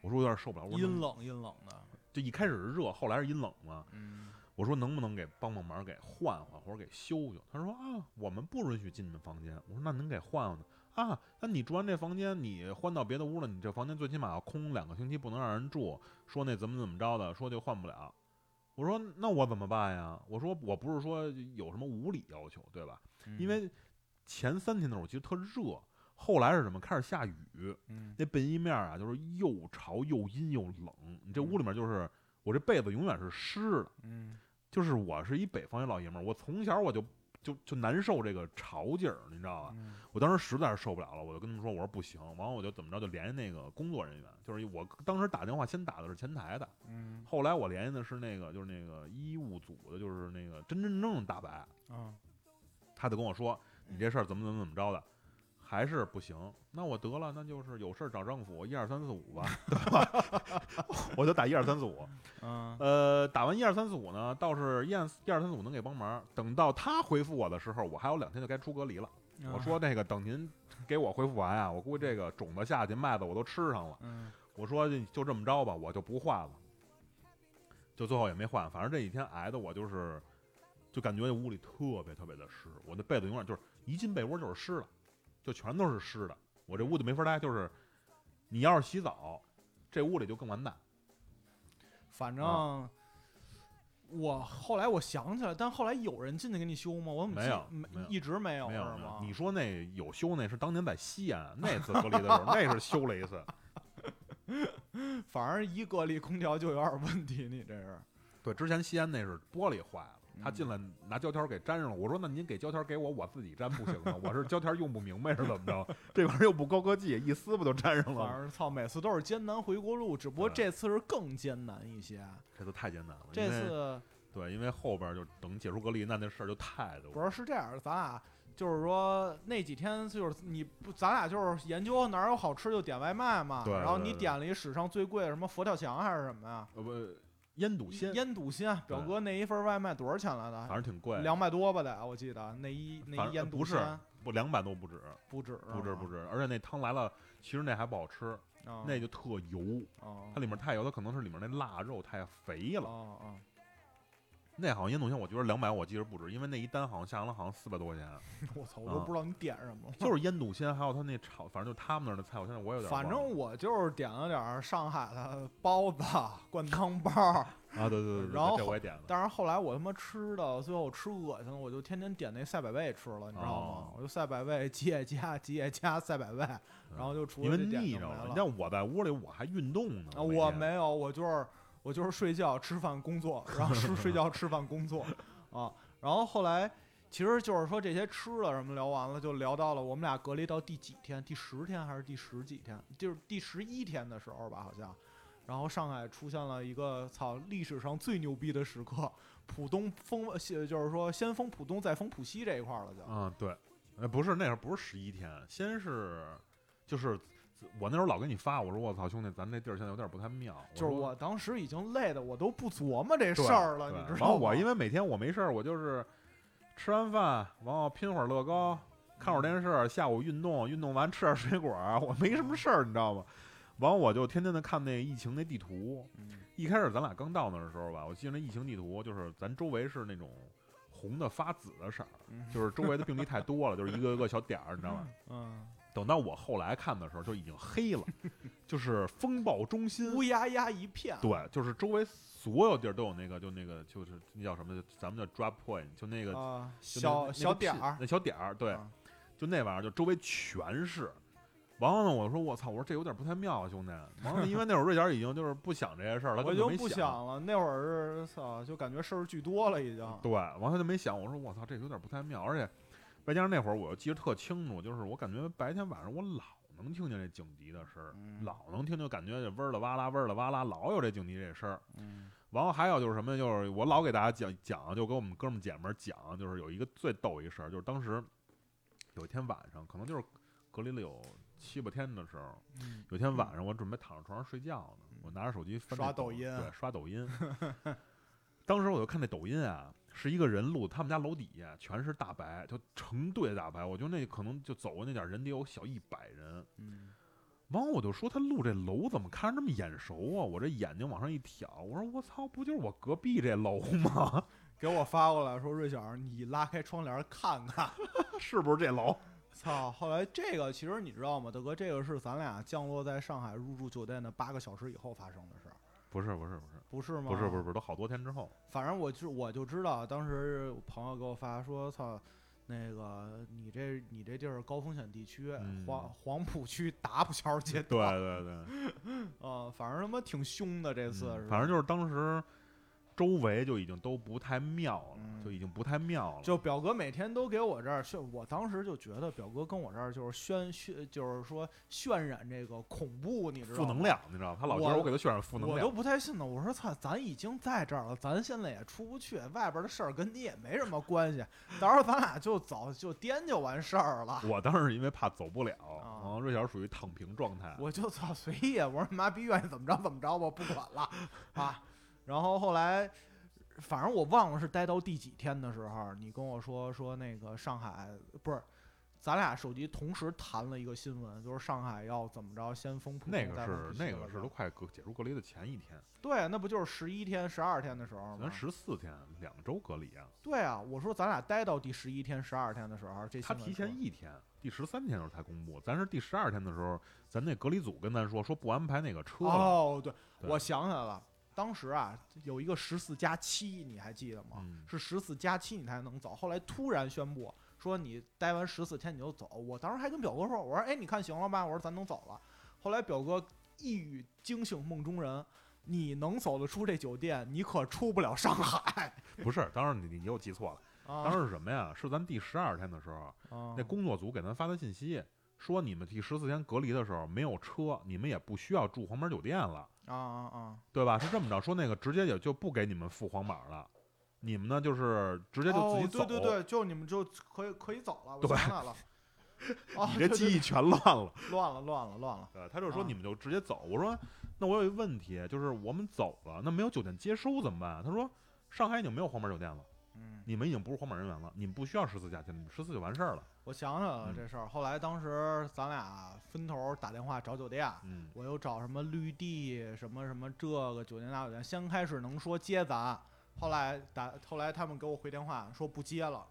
我说有点受不了，我说。阴冷阴冷的。就一开始是热，后来是阴冷嘛。嗯我说能不能给帮帮忙，给换换或者给修修？他说啊，我们不允许进你们房间。我说那您给换换呢？啊，那你住完这房间，你换到别的屋了，你这房间最起码要空两个星期，不能让人住。说那怎么怎么着的，说就换不了。我说那我怎么办呀？我说我不是说有什么无理要求，对吧？嗯因为前三天的时候我记得特热，后来是什么？开始下雨，嗯那背阴面啊，就是又潮又阴又冷。你这屋里面就是我这被子永远是湿的。嗯就是我是一北方一老爷们儿，我从小我就就就难受这个潮劲儿，你知道吧？嗯我当时实在是受不了了，我就跟他们说，我说不行，完了我就怎么着就联系那个工作人员，就是我当时打电话先打的是前台的，嗯后来我联系的是那个就是那个医务组的，就是那个真真正正的大白，嗯他就跟我说你这事儿怎么怎么怎么着的。还是不行，那我得了，那就是有事儿找政府，一二三四五吧，对吧？我就打一二三四五，嗯呃，打完一二三四五呢，倒是一二一二三四五能给帮忙。等到他回复我的时候，我还有两天就该出隔离了。我说那个等您给我回复完啊，我估计这个种子下去，麦子我都吃上了。嗯我说就这么着吧，我就不换了。就最后也没换，反正这几天挨的我就是，就感觉屋里特别特别的湿，我那被子永远就是一进被窝就是湿的，就全都是湿的。我这屋就没法待，就是你要是洗澡，这屋里就更完蛋。反正啊我后来我想起来，但后来有人进去给你修吗？我怎么没有没一直没有没有没有是吗？，你说那有修那是当年在西安那次隔离的时候，那是修了一次。(laughs) 反正一隔离空调就有点问题，你这是对，之前西安那是玻璃坏了，他嗯进来拿胶条给粘上了。我说那您给胶条给我，我自己粘不行吗？我是胶条用不明白是怎么着？这玩意儿又不高科技，一撕不就粘上了吗？反正操，每次都是艰难回国路，只不过这次是更艰难一些。这次太艰难了。这次对，因为后边就等解除隔离，那那事儿就太多。不是是这样的，咱俩就是说那几天就是你不，咱俩就是研究哪儿有好吃就点外卖嘛。对然后你点了一史上最贵的什么佛跳墙还是什么呀？呃不，烟笃鲜，烟笃鲜，表哥那一份外卖多少钱来的？反？正挺贵，两百多吧得，我记得那一那一烟肚不是鲜不两百多不止，不止不止不止，而且那汤来了，其实那还不好吃，啊那就特油，啊它里面太油，它可能是里面那腊肉太肥了。那好像烟肚鲜，我觉得两百，我记得不止，因为那一单好像下来了好像四百多块钱，(laughs) 我操，我都啊不知道你点什么了。就是烟肚鲜，还有他那炒，反正就他们那儿的菜，我现在我有点反正我就是点了点儿上海的包子、(laughs) 灌汤包，啊，对对对对，(laughs) 然后这我也点了。但是后来我他妈吃的，最后吃恶心了，我就天天点那赛百味吃了，你知道吗哦？我就赛百味、吉野家、吉野家、赛百味，然后就除因为了这点腻着了。就没了你像我在屋里我还运动呢，啊，我没有，我就是我就是睡觉、吃饭、工作，然后是睡觉、吃饭、工作啊。然后后来其实就是说这些吃的什么聊完了，就聊到了我们俩隔离到第几天，第十天还是第十几天？就是第十一天的时候吧，好像。然后上海出现了一个操历史上最牛逼的时刻，浦东封就是说先封浦东再封浦西这一块了就。嗯，对，呃，不是那会儿不是十一天，先是就是我那时候老给你发，我说我操兄弟，咱这地儿现在有点不太妙。就是我当时已经累的我都不琢磨这事儿了，你知道吗？完我因为每天我没事儿，我就是吃完饭，然后拼会儿乐高，看会儿电视，下午运动，运动完吃点水果儿，我没什么事儿，你知道吗？完我就天天的看那疫情那地图。嗯一开始咱俩刚到那儿的时候吧，我记得那疫情地图就是咱周围是那种红的发紫的色儿，嗯就是周围的病例太多了，就是一个个小点儿，你知道吗？嗯，等到我后来看的时候，就已经黑了，就是风暴中心乌压压一片。对，就是周围所有地儿都有那个，就那个就是那叫什么？咱们叫 drop point，就那个、啊，小那小点儿，那小点儿，对，啊就那玩意儿，就周围全是。完了呢，我说我操，我说这有点不太妙啊，兄弟。(laughs) 完了，因为那会儿瑞典已经就是不想这些事儿，了我就不想。了。那会儿是操，就感觉事儿巨多了已经。对，完了他就没想，我说我操，这有点不太妙，而且外加上那会儿我又记得特清楚，就是我感觉白天晚上我老能听见这警笛的声儿，嗯老能听就，感觉这嗡儿了哇啦，嗡儿了哇啦，老有这警笛这声儿。嗯完后还有就是什么，就是我老给大家讲讲，就跟我们哥们儿姐们儿讲，就是有一个最逗一事儿，就是当时有一天晚上，可能就是隔离了有七八天的时候，嗯有一天晚上我准备躺在床上睡觉呢，我拿着手机翻刷抖音对，刷抖音。(laughs) 当时我就看那抖音啊，是一个人录，他们家楼底下全是大白，就成队的大白，我觉得那可能就走过那点儿人得有小一百人。嗯完后我就说他录这楼怎么看着那么眼熟啊？我这眼睛往上一挑，我说我操，不就是我隔壁这楼吗？(laughs) 给我发过来说，瑞小，你拉开窗帘看看。(laughs) 是不是这楼？操！后来这个其实你知道吗，大哥，这个是咱俩降落在上海入住酒店的八个小时以后发生的事儿，不是不是不是不是吗？不是不是不是，都好多天之后。反正我就我就知道，当时朋友给我发说，操，那个你这你这地儿高风险地区，嗯黄黄浦区达浦桥街对道，对对，啊，(laughs) 反正他妈挺凶的这次反正就是当时周围就已经都不太妙了，嗯就已经不太妙了。就表哥每天都给我这儿渲，我当时就觉得表哥跟我这儿就是渲渲，就是说渲染这个恐怖，你知道吗？负能量，你知道吗？他老觉得我我给他渲染负能量我都。不太信呢。我说操，咱已经在这儿了，咱现在也出不去，外边的事儿跟你也没什么关系。到时候咱俩就走就颠就完事儿了。我当时因为怕走不了，啊然后瑞小属于躺平状态。我就操随意，我说妈逼愿意怎么着怎么着吧，不管了啊。然后后来，反正我忘了是待到第几天的时候，你跟我说说那个上海不是。咱俩手机同时弹了一个新闻，就是上海要怎么着，先封浦那个是那个是都快隔解除隔离的前一天，对，那不就是十一天、十二天的时候吗？咱十四天两周隔离啊。对啊，我说咱俩待到第十一天、十二天的时候，这他提前一天，第十三天的时候才公布，咱是第十二天的时候，咱那隔离组跟咱说说不安排那个车了。哦，对，对我想起来了，当时啊有一个十四加七，你还记得吗？嗯是十四加七你才能走，后来突然宣布说你待完十四天你就走，我当时还跟表哥说，我说哎你看行了吧，我说咱能走了。后来表哥一语惊醒梦中人。你能走得出这酒店，你可出不了上海 (laughs) 不是，当时你你又记错了，啊！当时是什么呀？是咱第十二天的时候，啊那工作组给咱发的信息，说你们第十四天隔离的时候没有车，你们也不需要住黄码酒店了，啊啊啊！对吧？是这么着，说那个直接也就不给你们付黄码了。你们呢就是直接就自己哦，走。对对对，就你们就可以可以走了，我对想起来了。(laughs) 哦，你这记忆全乱了。乱了乱了乱了。对，他就说啊你们就直接走。我说那我有一个问题，就是我们走了，那没有酒店接收怎么办？他说上海已经没有黄码酒店了，嗯，你们已经不是黄码人员了，你们不需要十四假期，你们十四就完事儿了。我想起来了嗯这事儿。后来当时咱俩分头打电话找酒店，嗯，我又找什么绿地什么什么这个酒店那酒店，先开始能说接咱，后来打后来他们给我回电话说不接了。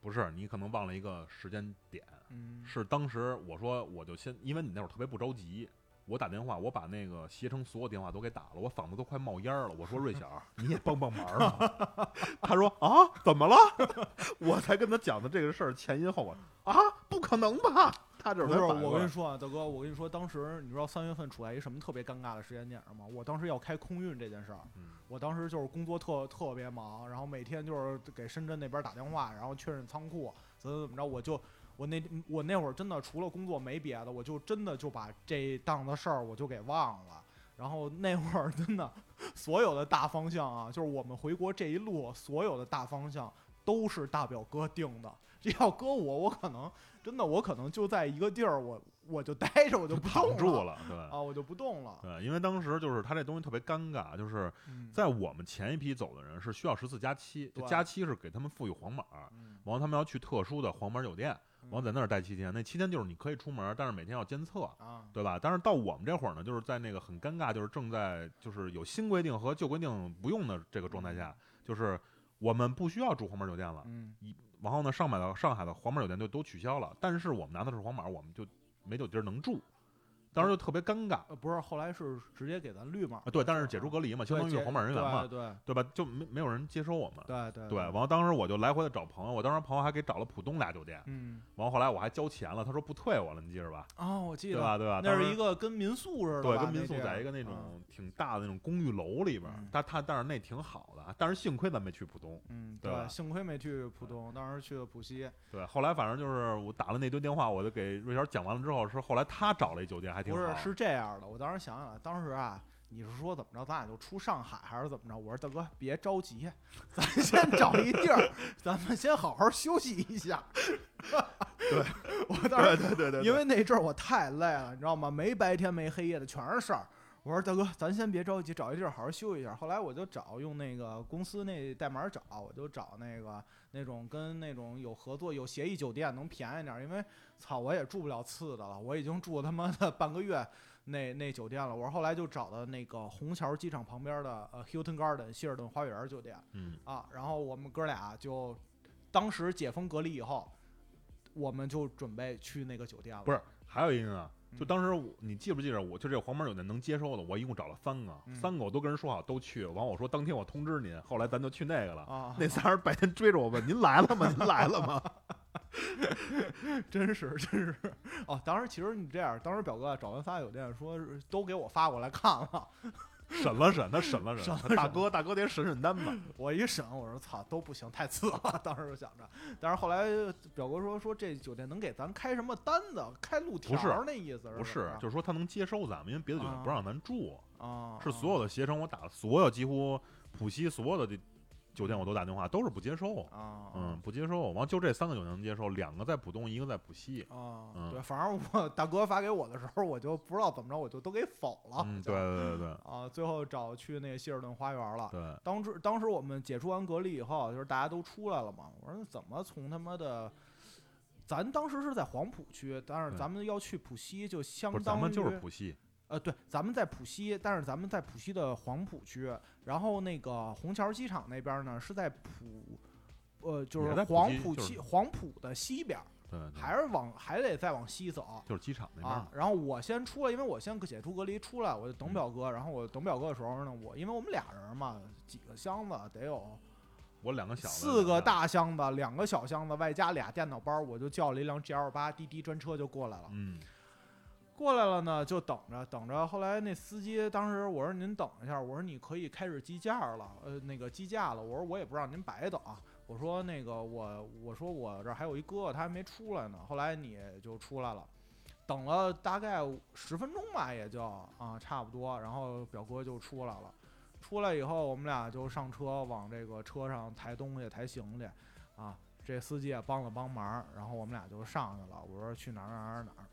不是，你可能忘了一个时间点，嗯，是当时我说我就先，因为你那会儿特别不着急。我打电话，我把那个携程所有电话都给打了，我嗓子都快冒烟儿了。我说瑞小，你也帮帮忙啊！(laughs) 他说啊，怎么了？(laughs) 我才跟他讲的这个事儿前因后果啊，不可能吧？他这不是，我跟你说啊，大哥，我跟你说，当时你知道三月份处在一什么特别尴尬的时间点上吗？我当时要开空运这件事儿，嗯我当时就是工作特特别忙，然后每天就是给深圳那边打电话，然后确认仓库怎么怎么着，我就我那我那会儿真的除了工作没别的，我就真的就把这档子事儿我就给忘了。然后那会儿真的所有的大方向啊，就是我们回国这一路所有的大方向都是大表哥定的。这要搁我，我可能真的我可能就在一个地儿，我我就待着，我就不躺动了住了，对。啊，我就不动了。对，因为当时就是他这东西特别尴尬，就是嗯在我们前一批走的人是需要十四加七，这加七是给他们赋予黄码，嗯然后他们要去特殊的黄码酒店，然后在那儿待七天，那七天就是你可以出门，但是每天要监测，啊，对吧？但是到我们这会儿呢，就是在那个很尴尬，就是正在就是有新规定和旧规定不用的这个状态下，就是我们不需要住黄码酒店了，嗯然后呢，上海的上海的黄码酒店就都取消了，但是我们拿的是黄码，我们就没有地儿能住，当时就特别尴尬。呃，不是，后来是直接给咱绿码啊，对，但是解除隔离嘛，相当于是黄码人员嘛，对对对吧？就没没有人接收我们。对对对，完了当时我就来回的找朋友，我当时朋友还给找了浦东俩酒店，嗯，完了后来我还交钱了，他说不退我了，你记着吧？哦，我记得，对吧？对吧？那是一个跟民宿似的，对，跟民宿在一个那嗯种挺大的那种公寓楼里边儿嗯，但他但是那挺好的，但是幸亏咱没去浦东。嗯，对吧幸亏没去浦东，当时去了浦西，对，后来反正就是我打了那堆电话，我就给瑞晓讲完了之后，是后来他找了一酒店还不是是这样的，我当时想想，当时啊。你是说怎么着？咱俩就出上海还是怎么着？我说大哥别着急，(laughs) 咱先找一地儿，咱们先好好休息一下。(laughs) 对，我当时对对对因为那阵儿我太累了，你知道吗？没白天没黑夜的，全是事儿。我说大哥，咱先别着急，找一地儿好好休息一下。后来我就找用那个公司那代码找，我就找那个那种跟那种有合作有协议酒店能便宜点儿，因为操我也住不了次的了，我已经住他妈的半个月那那酒店了。我说后来就找的那个虹桥机场旁边的呃 Hilton Garden 希尔顿花园酒店嗯，啊，然后我们哥俩就当时解封隔离以后，我们就准备去那个酒店了。不是还有一个呢，就嗯当时我你记不记得，我就这个黄门酒店能接收的，我一共找了三个，嗯三个我都跟人说好都去，完我说当天我通知您，后来咱就去那个了。啊，那仨人白天追着我问：“您来了吗？(laughs) 您来了吗 (laughs) 真是真是哦，当时其实你这样，当时表哥找完仨酒店，说都给我发过来看了，？”审了审，他审了审审，大哥大哥得审审单吧。(laughs) 我一审，我说操，都不行，太次了。(laughs) 当时就想着，但是后来表哥说说这酒店能给咱开什么单子，开路条不是儿那意思不是，就是说他能接收咱们，因为别的酒店啊不让咱住，啊，是所有的携程我打了所有几乎浦西所有的这酒店我都打电话，都是不接收。啊，嗯，不接收。完就这三个酒店能接受，两个在浦东，一个在浦西。啊，嗯对，反正我大哥发给我的时候，我就不知道怎么着，我就都给否了。嗯，对对对对啊，最后找去那个希尔顿花园了。对，当时当时我们解除完隔离以后，就是大家都出来了嘛。我说怎么从他妈的，咱当时是在黄浦区，但是咱们要去浦西，就相不是当于咱们就是浦西。呃，对，咱们在浦西，但是咱们在浦西的黄浦区，然后那个虹桥机场那边呢是在浦，呃，就也是在浦西黄浦西就是黄浦的西边儿，对，对还是往还得再往西走。就是机场那边然后我先出来，因为我先解除隔离出来，我就等嗯表哥。然后我等表哥的时候呢，我因为我们俩人嘛，几个箱子得有我两个小的，四个大箱子，两个小箱子，外加俩电脑包，我就叫了一辆 G L 八滴滴专车就过来了。嗯，过来了呢，就等着等着。后来那司机当时我说您等一下，我说你可以开始计价了，呃，那个计价了。我说我也不让您白等，我说那个我我说我这还有一哥哥，他还没出来呢。后来你就出来了。等了大概十分钟吧，也就啊差不多，然后表哥就出来了。出来以后，我们俩就上车，往这个车上抬东西、抬行李，啊，这司机也帮了帮忙，然后我们俩就上去了。我说去哪哪儿哪儿哪儿。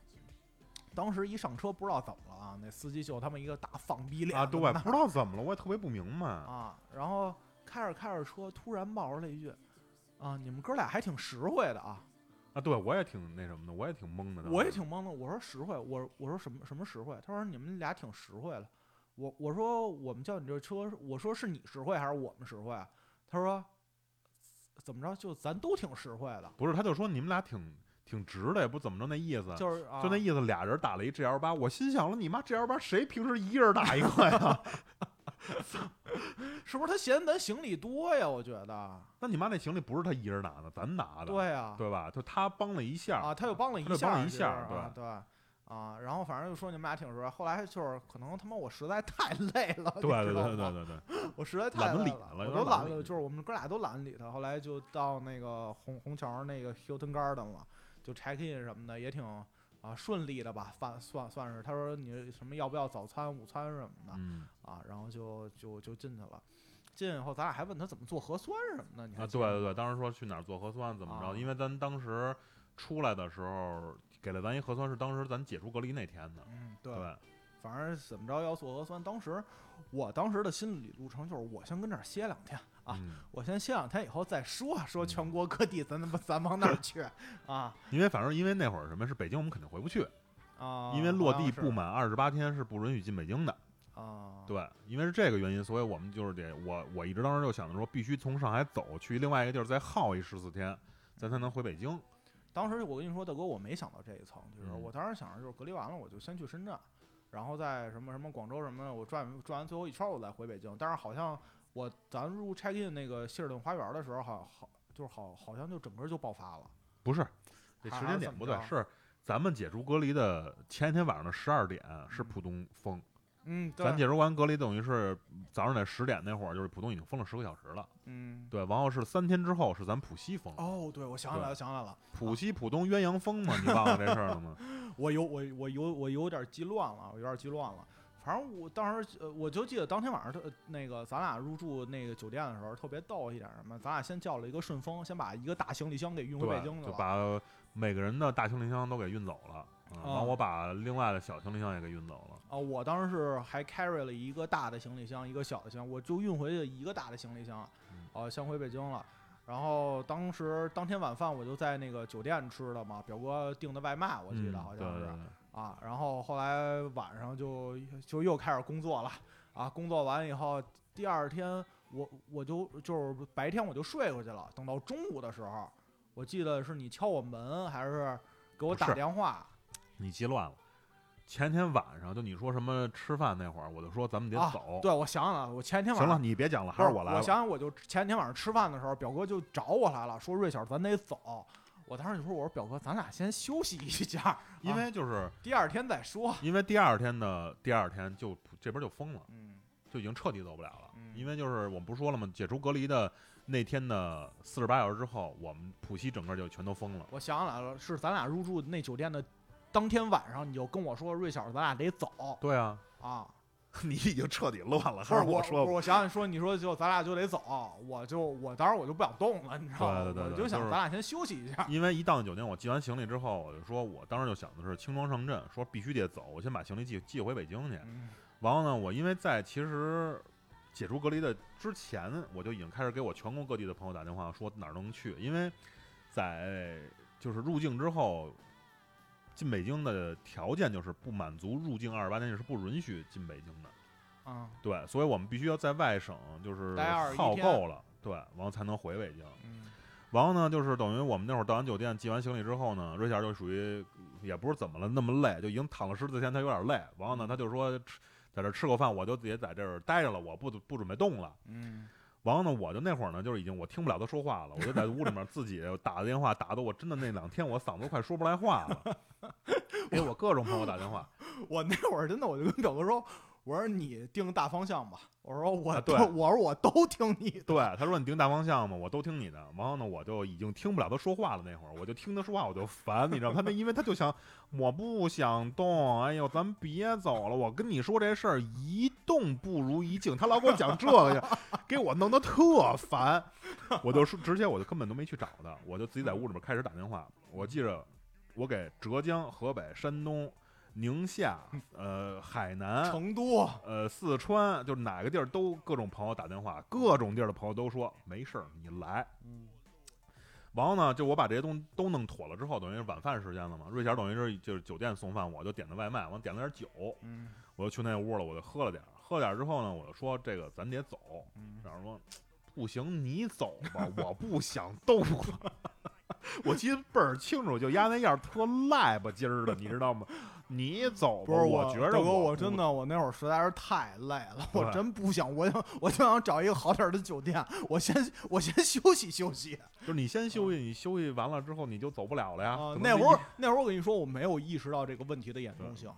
当时一上车不知道怎么了啊，那司机就他妈一个大放逼脸啊，对，子不知道怎么了，我也特别不明白。啊，然后开着开着车，突然冒出来一句：“啊，你们哥俩还挺实惠的啊。”啊，对我也挺那什么的，我也挺懵的。我也挺懵的。我说实惠，我我说什么什么实惠？他说你们俩挺实惠的。我我说我们叫你这车，我说是你实惠还是我们实惠？他说怎么着？就咱都挺实惠的。不是，他就说你们俩挺挺直的，也不怎么着那意思。就是就那意思，俩人打了一 G L 八。我心想了，你妈 G L 八谁平时一人打一个呀？(laughs) 是不是他嫌咱行李多呀？我觉得。那你妈那行李不是他一人拿的，咱拿的。对呀，对吧？就他帮了一下啊，他又帮了一下，帮了一下，对对啊。然后反正就说你们俩挺实惠。后来就是可能他妈我实在太累了，对对对对对对，我实在太懒得理了，我都懒了。就是我们哥俩都懒得理他。后来就到那个红虹桥那个 Hilton Garden 了，就 check in 什么的也挺。啊，顺利的吧，算算算是。他说你什么要不要早餐、午餐什么的，啊，然后就就就进去了。进以后，咱俩还问他怎么做核酸什么的。你啊，对对对，当时说去哪儿做核酸怎么着？因为咱当时出来的时候给了咱一核酸，是当时咱解除隔离那天的。嗯，对。反正怎么着要做核酸，当时我当时的心理路程就是我先跟这儿歇两天。啊，我先歇两天，以后再说。说全国各地，咱咱咱往哪儿去啊？(laughs) 因为反正因为那会儿什么是北京，我们肯定回不去啊。因为落地不满二十八天是不允许进北京的啊。对，因为是这个原因，所以我们就是得我我一直当时就想着说，必须从上海走去另外一个地儿再耗一十四天，咱才能回北京。当时我跟你说，大哥，我没想到这一层，就是我当时想着就是隔离完了，我就先去深圳，然后在什么什么广州什么的，我转转完最后一圈，我再回北京。但是好像。我咱入 check in 那个希尔顿花园的时候，好好就是好好像就整个就爆发了。不是，这时间点不对，是咱们解除隔离的前一天晚上的十二点是浦东封。嗯，咱解除完隔离，等于是早上得十点那会儿，就是浦东已经封了十个小时了。嗯，对，然后是三天之后是咱浦西封。哦，对，我想起来了，想起来了，浦西浦东鸳鸯封嘛，你忘了这事儿了吗？(laughs) 我有我我有我有点记乱了，我有点记乱了。反正我当时呃，我就记得当天晚上，特那个咱俩入住那个酒店的时候，特别逗一点什么，咱俩先叫了一个顺丰，先把一个大行李箱给运回北京去了，就把每个人的大行李箱都给运走了，然后我把另外的小行李箱也给运走了。啊，我当时是还 carry 了一个大的行李箱，一个小的箱，我就运回去一个大的行李箱，啊，先回北京了。然后当时当天晚饭我就在那个酒店吃的嘛，表哥订的外卖，我记得好像是。啊，然后后来晚上就就又开始工作了，啊，工作完以后，第二天我我就就是白天我就睡过去了，等到中午的时候，我记得是你敲我门还是给我打电话？你记乱了，前天晚上就你说什么吃饭那会儿，我就说咱们得走。对，我想想了，我前天晚上行了，你别讲了，还是我来。我想想，我就前天晚上吃饭的时候，表哥就找我来了，说瑞小咱得走。我当时就说：“我说表哥，咱俩先休息一下，(laughs) 因为就是第二天再说。因为第二天的第二天就这边就封了，嗯，就已经彻底走不了了。因为就是我们不是说了吗？解除隔离的那天的四十八小时之后，我们浦西整个就全都封了。我想起来了，是咱俩入住那酒店的当天晚上，你就跟我说瑞小，咱俩得走。对啊，啊。” (laughs) 你已经彻底乱了，还是我说？我想想说，你说就咱俩就得走，我就我当时我就不想动了，你知道吗？对对对，我就想咱俩先休息一下。因为一到酒店，我寄完行李之后，我就说我当时就想的是轻装上阵，说必须得走，我先把行李寄寄回北京去。然后呢，我因为在其实解除隔离的之前，我就已经开始给我全国各地的朋友打电话，说哪儿能去，因为在就是入境之后。进北京的条件就是不满足入境二十八天是不允许进北京的，嗯，对，所以我们必须要在外省就是耗够了，对，然后才能回北京。嗯，然后呢，就是等于我们那会儿到完酒店寄完行李之后呢，瑞霞就属于也不是怎么了那么累，就已经躺了十四天，他有点累。然后呢，他就说吃在这吃过饭，我就也在这儿待着了，我不不准备动了。嗯。然后呢，我就那会儿呢，就是已经我听不了他说话了，我就在屋里面自己打个电话，打的我真的那两天我嗓子都快说不来话了，(laughs) 给我各种朋友打电话。我那会儿真的我就跟表哥说，我说你定大方向吧，我说我对我说我都听你的，对，他说你定大方向嘛，我都听你的。然后呢，我就已经听不了他说话了。那会儿我就听他说话我就烦，你知道吗？他那因为他就想我不想动，哎呦，咱们别走了。我跟你说这事儿一动不如一静，他老给我讲这个去，给我弄得特烦。我就说直接我就根本都没去找他，我就自己在屋里面开始打电话。我记着我给浙江、河北、山东、宁夏、呃海南、成都呃，四川就是哪个地儿都各种朋友打电话，各种地儿的朋友都说没事儿，你来。嗯然后呢，就我把这些东西都弄妥了之后，等于是晚饭时间了嘛。瑞霞等于是就是酒店送饭，我就点的外卖，我点了点酒，嗯我就去那屋了，我就喝了点儿，喝了点儿之后呢，我就说这个咱得走。嗯然后说不行，你走吧，我不想动了。(laughs) 我记得倍儿清楚，就丫那样儿特赖吧唧儿的，你知道吗？你走吧，不是我觉着哥，我不我真的我那会儿实在是太累了，我真不想，我想我就想找一个好点儿的酒店，我先我先休息休息就是你先休息，你休息完了之后你就走不了了呀。那会儿那会儿我跟你说，我没有意识到这个问题的严重性。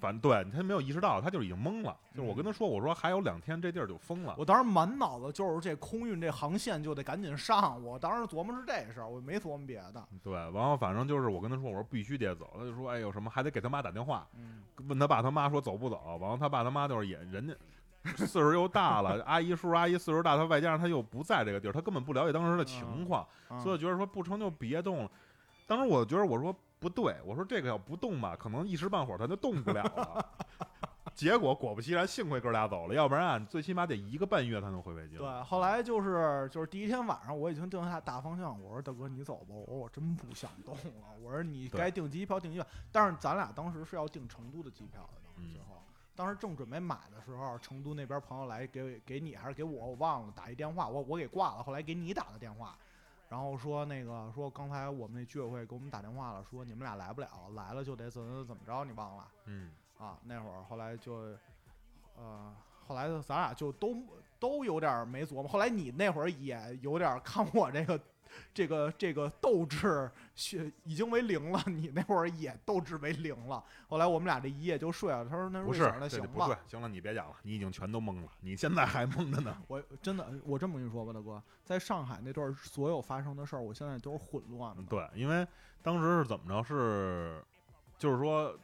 反正对他没有意识到，他就已经懵了。就是我跟他说，我说还有两天这地儿就封了。我当时满脑子就是这空运这航线就得赶紧上，我当时琢磨是这事儿，我没琢磨别的。对，然后反正就是我跟他说，我说必须得走。他就说，哎呦什么还得给他妈打电话，嗯问他爸他妈说走不走。完了他爸他妈就是也人家岁数又大了，(laughs) 阿姨叔叔阿姨岁数大，他外加上他又不在这个地儿，他根本不了解当时的情况，嗯所以觉得说不成就别动了。当时我觉得我说不对，我说这个要不动吧，可能一时半会儿他就动不了了。(laughs) 结果果不其然，幸亏哥俩走了，要不然啊最起码得一个半月才能回北京。对，后来就是就是第一天晚上，我已经定下大方向，我说大哥你走吧，我说我真不想动了，我说你该订机票订机票，但是咱俩当时是要订成都的机票的，当时嗯最后。当时正准备买的时候，成都那边朋友来给给你还是给我，我忘了打一电话，我我给挂了，后来给你打的电话，然后说那个说刚才我们那居委会给我们打电话了，说你们俩来不了，来了就得怎么怎么着，你忘了？嗯，啊，那会儿后来就，呃，后来就咱俩就都都有点没琢磨。后来你那会儿也有点看我这个这个这个斗志血已经为零了，你那会儿也斗志为零了。后来我们俩这一夜就睡了。他说：“那行吧行了，你别讲了，你已经全都懵了，你现在还懵着呢。(laughs) 我真的，我这么跟你说吧，大哥，在上海那段儿所有发生的事儿，我现在都是混乱的。嗯对，因为当时是怎么着？是就是说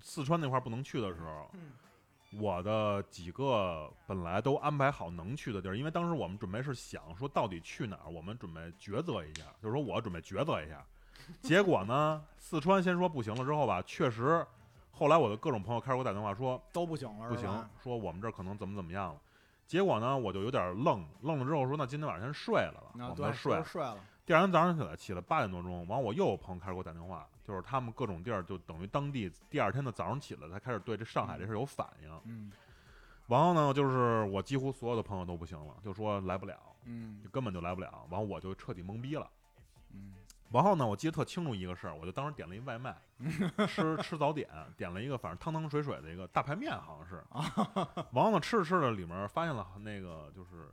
四川那块儿不能去的时候，嗯我的几个本来都安排好能去的地儿，因为当时我们准备是想说到底去哪儿，我们准备抉择一下，就是说我准备抉择一下。(laughs) 结果呢，四川先说不行了之后吧，确实，后来我的各种朋友开始给我打电话说都不行了，不行，说我们这儿可能怎么怎么样了。结果呢，我就有点愣，愣了之后说那今天晚上先睡了吧，我们就睡。睡了。第二天早上起来，起来八点多钟，完我又有朋友开始给我打电话，就是他们各种地儿，就等于当地第二天的早上起来才开始对这上海这事儿有反应。嗯然后呢，就是我几乎所有的朋友都不行了，就说来不了，嗯就根本就来不了。完后我就彻底懵逼了。嗯然后呢，我记得特清楚一个事儿，我就当时点了一外卖，吃 (laughs) 吃早点，点了一个反正汤汤水水的一个大排面，好像是。(laughs) 完了呢，吃着吃着里面发现了那个就是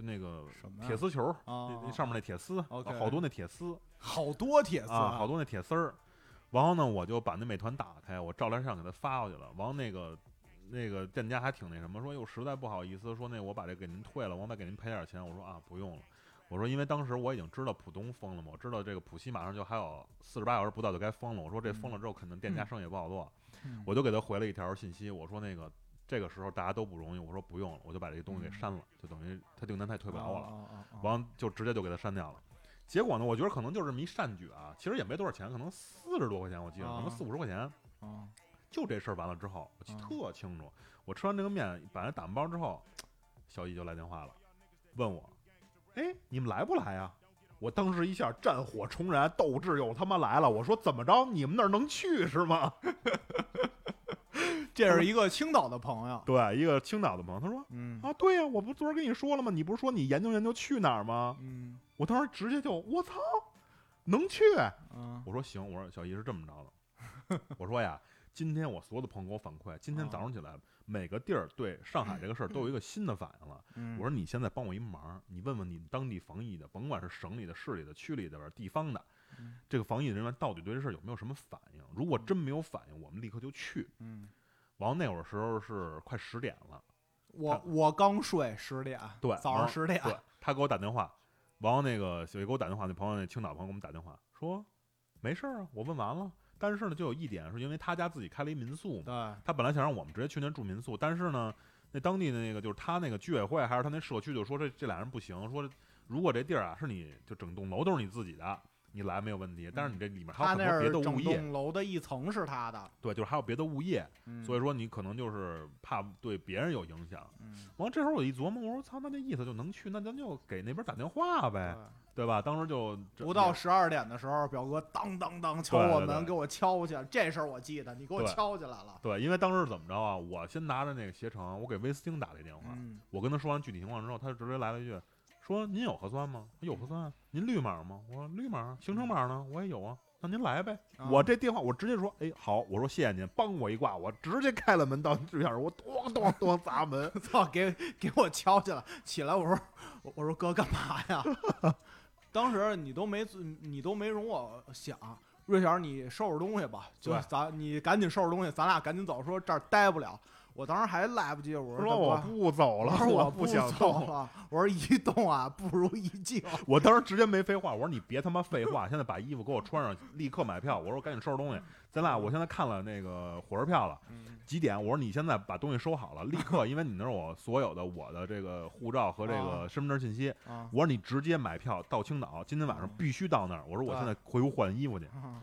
就那个铁丝球，啊那那上面那铁丝，好多那铁丝。好多铁丝啊，好多那铁丝 (laughs) 儿。然后呢，我就把那美团打开，我照连相给他发过去了。完后那个那个店家还挺那什么，说哟实在不好意思，说那我把这给您退了，我再给您赔点钱。我说啊不用了，我说因为当时我已经知道浦东封了嘛，我知道这个浦西马上就还有四十八小时不到就该封了。我说这封了之后，肯定店家嗯生意也不好做。嗯我就给他回了一条信息，我说那个这个时候大家都不容易，我说不用了，我就把这个东西给删了，就等于他订单他也退不了我了。完就直接就给他删掉了。结果呢，我觉得可能就是这么一善举啊，其实也没多少钱，可能四十多块钱，我记得可能啊四五十块钱。啊就这事儿完了之后，我特清楚。我吃完这个面，把它打完包之后，小易就来电话了，问我：“哎，你们来不来呀？”我当时一下战火重燃，斗志又他妈来了。我说：“怎么着？你们那儿能去是吗 (laughs) 这是一个青岛的朋友？”，对，一个青岛的朋友，他说嗯：“啊，对呀、我不昨儿跟你说了吗？你不是说你研究研究去哪儿吗？”嗯我当时直接就我操，能去！嗯我说行，我说小姨是这么着的，我说呀，今天我所有的朋友给我反馈，今天早上起来每个地儿对上海这个事儿都有一个新的反应了。嗯，我说你现在帮我一忙，你问问你们当地防疫的，甭管是省里的、市里的、区里的、地方的嗯，这个防疫人员到底对这事儿有没有什么反应？如果真没有反应，我们立刻就去。嗯完那会儿时候是快十点了，我我刚睡十点，对早上十点，对他给我打电话，完了那个小月给我打电话，那朋友那青岛朋友给我们打电话说没事儿啊，我问完了，但是呢就有一点是因为他家自己开了一民宿嘛，对，他本来想让我们直接去那住民宿，但是呢，那当地的那个就是他那个居委会还是他那社区就说这这俩人不行，说如果这地儿啊是你就整栋楼都是你自己的，你来没有问题，但是你这里面还有很多别的物业，栋楼的一层是他的，对，就是还有别的物业，嗯所以说你可能就是怕对别人有影响。嗯，完了这时候我一琢磨，我说操，那这意思就能去，那咱就给那边打电话呗，对。吧？当时就不到十二点的时候，表哥当当当敲我门，给我敲去。这事儿我记得，你给我敲起来了。对，因为当时怎么着啊？我先拿着那个携程，我给威斯汀打了一电话，嗯，我跟他说完具体情况之后，他就直接来了一句，说您有核酸吗？有核酸啊。您绿码吗？我说绿码。行程码呢？我也有啊。那您来呗。啊我这电话我直接说，哎，好，我说谢谢您，帮我一挂，我直接开了门到对面，我咚咚咚砸门。(laughs) 操，给给我敲起来，起来，我说我我说哥干嘛呀？(laughs) 当时你都没你都没容我想，瑞小你收拾东西吧，就对咱你赶紧收拾东西，咱俩赶紧走，说这儿待不了。我当时还来不及，我说说我不走了，我说我不想动。了，我说一动啊不如一静。(laughs) 我当时直接没废话，我说你别他妈废话，现在把衣服给我穿上，立刻买票。我说赶紧收拾东西，咱俩我现在看了那个火车票了，嗯几点？我说你现在把东西收好了，立刻，因为你那是我所有的我的这个护照和这个身份证信息。啊我说你直接买票到青岛，今天晚上嗯必须到那儿。我说我现在回屋换衣服去。啊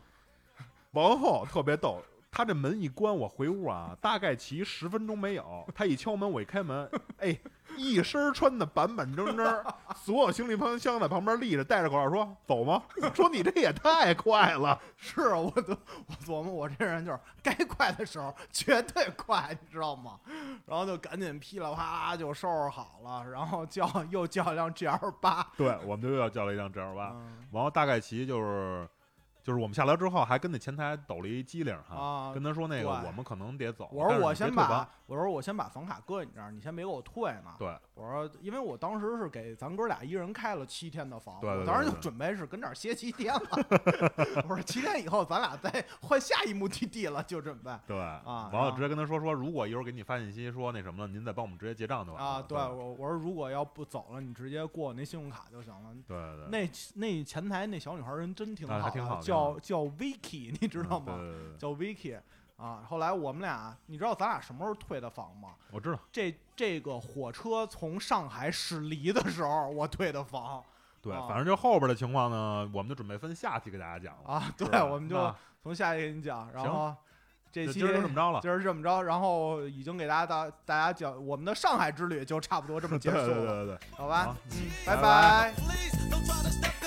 王后特别逗，他这门一关，我回屋啊，(laughs) 大概骑十分钟没有。他一敲门，我一开门，(laughs) 哎，一身穿的板板正正，(laughs) 所有行李箱在旁边立着，戴着口罩说走吗？说你这也太快了。是啊，我都我琢磨，我这人就是该快的时候绝对快，你知道吗？然后就赶紧噼里啪啦就收拾好了，然后叫又叫一辆 G L 八，对，我们就又要叫了一辆 G L 八，嗯然后大概骑就是。就是我们下来之后，还跟那前台抖了一机灵哈，啊跟他说那个我们可能得走。我说我先把我说我先把房卡搁你这儿，你先别给我退呢。对，我说，因为我当时是给咱哥俩一人开了七天的房，对对我当时就准备是跟这儿歇七天了。(laughs) 我说七天以后咱俩再换下一目的地了，就准备对啊完了直接跟他说说，如果一会儿给你发信息说那什么了，您再帮我们直接结账就完了。啊。对对我我说如果要不走了，你直接过我那信用卡就行了。对对，那那前台那小女孩人真挺好叫叫 Vicky，你知道吗？叫 Vicky 啊。后来我们俩，你知道咱俩什么时候退的房吗？我知道。这这个火车从上海驶离的时候，我退的房对，啊反正就后边的情况呢，我们就准备分下期给大家讲了。啊。对，我们就那从下一个给你讲，然后这期就今儿就这么着了。今儿这么着，然后已经给大家大大家讲我们的上海之旅就差不多这么结对束了，(laughs) 对对对对，好吧好？嗯，拜拜拜 Please don't try to step, cause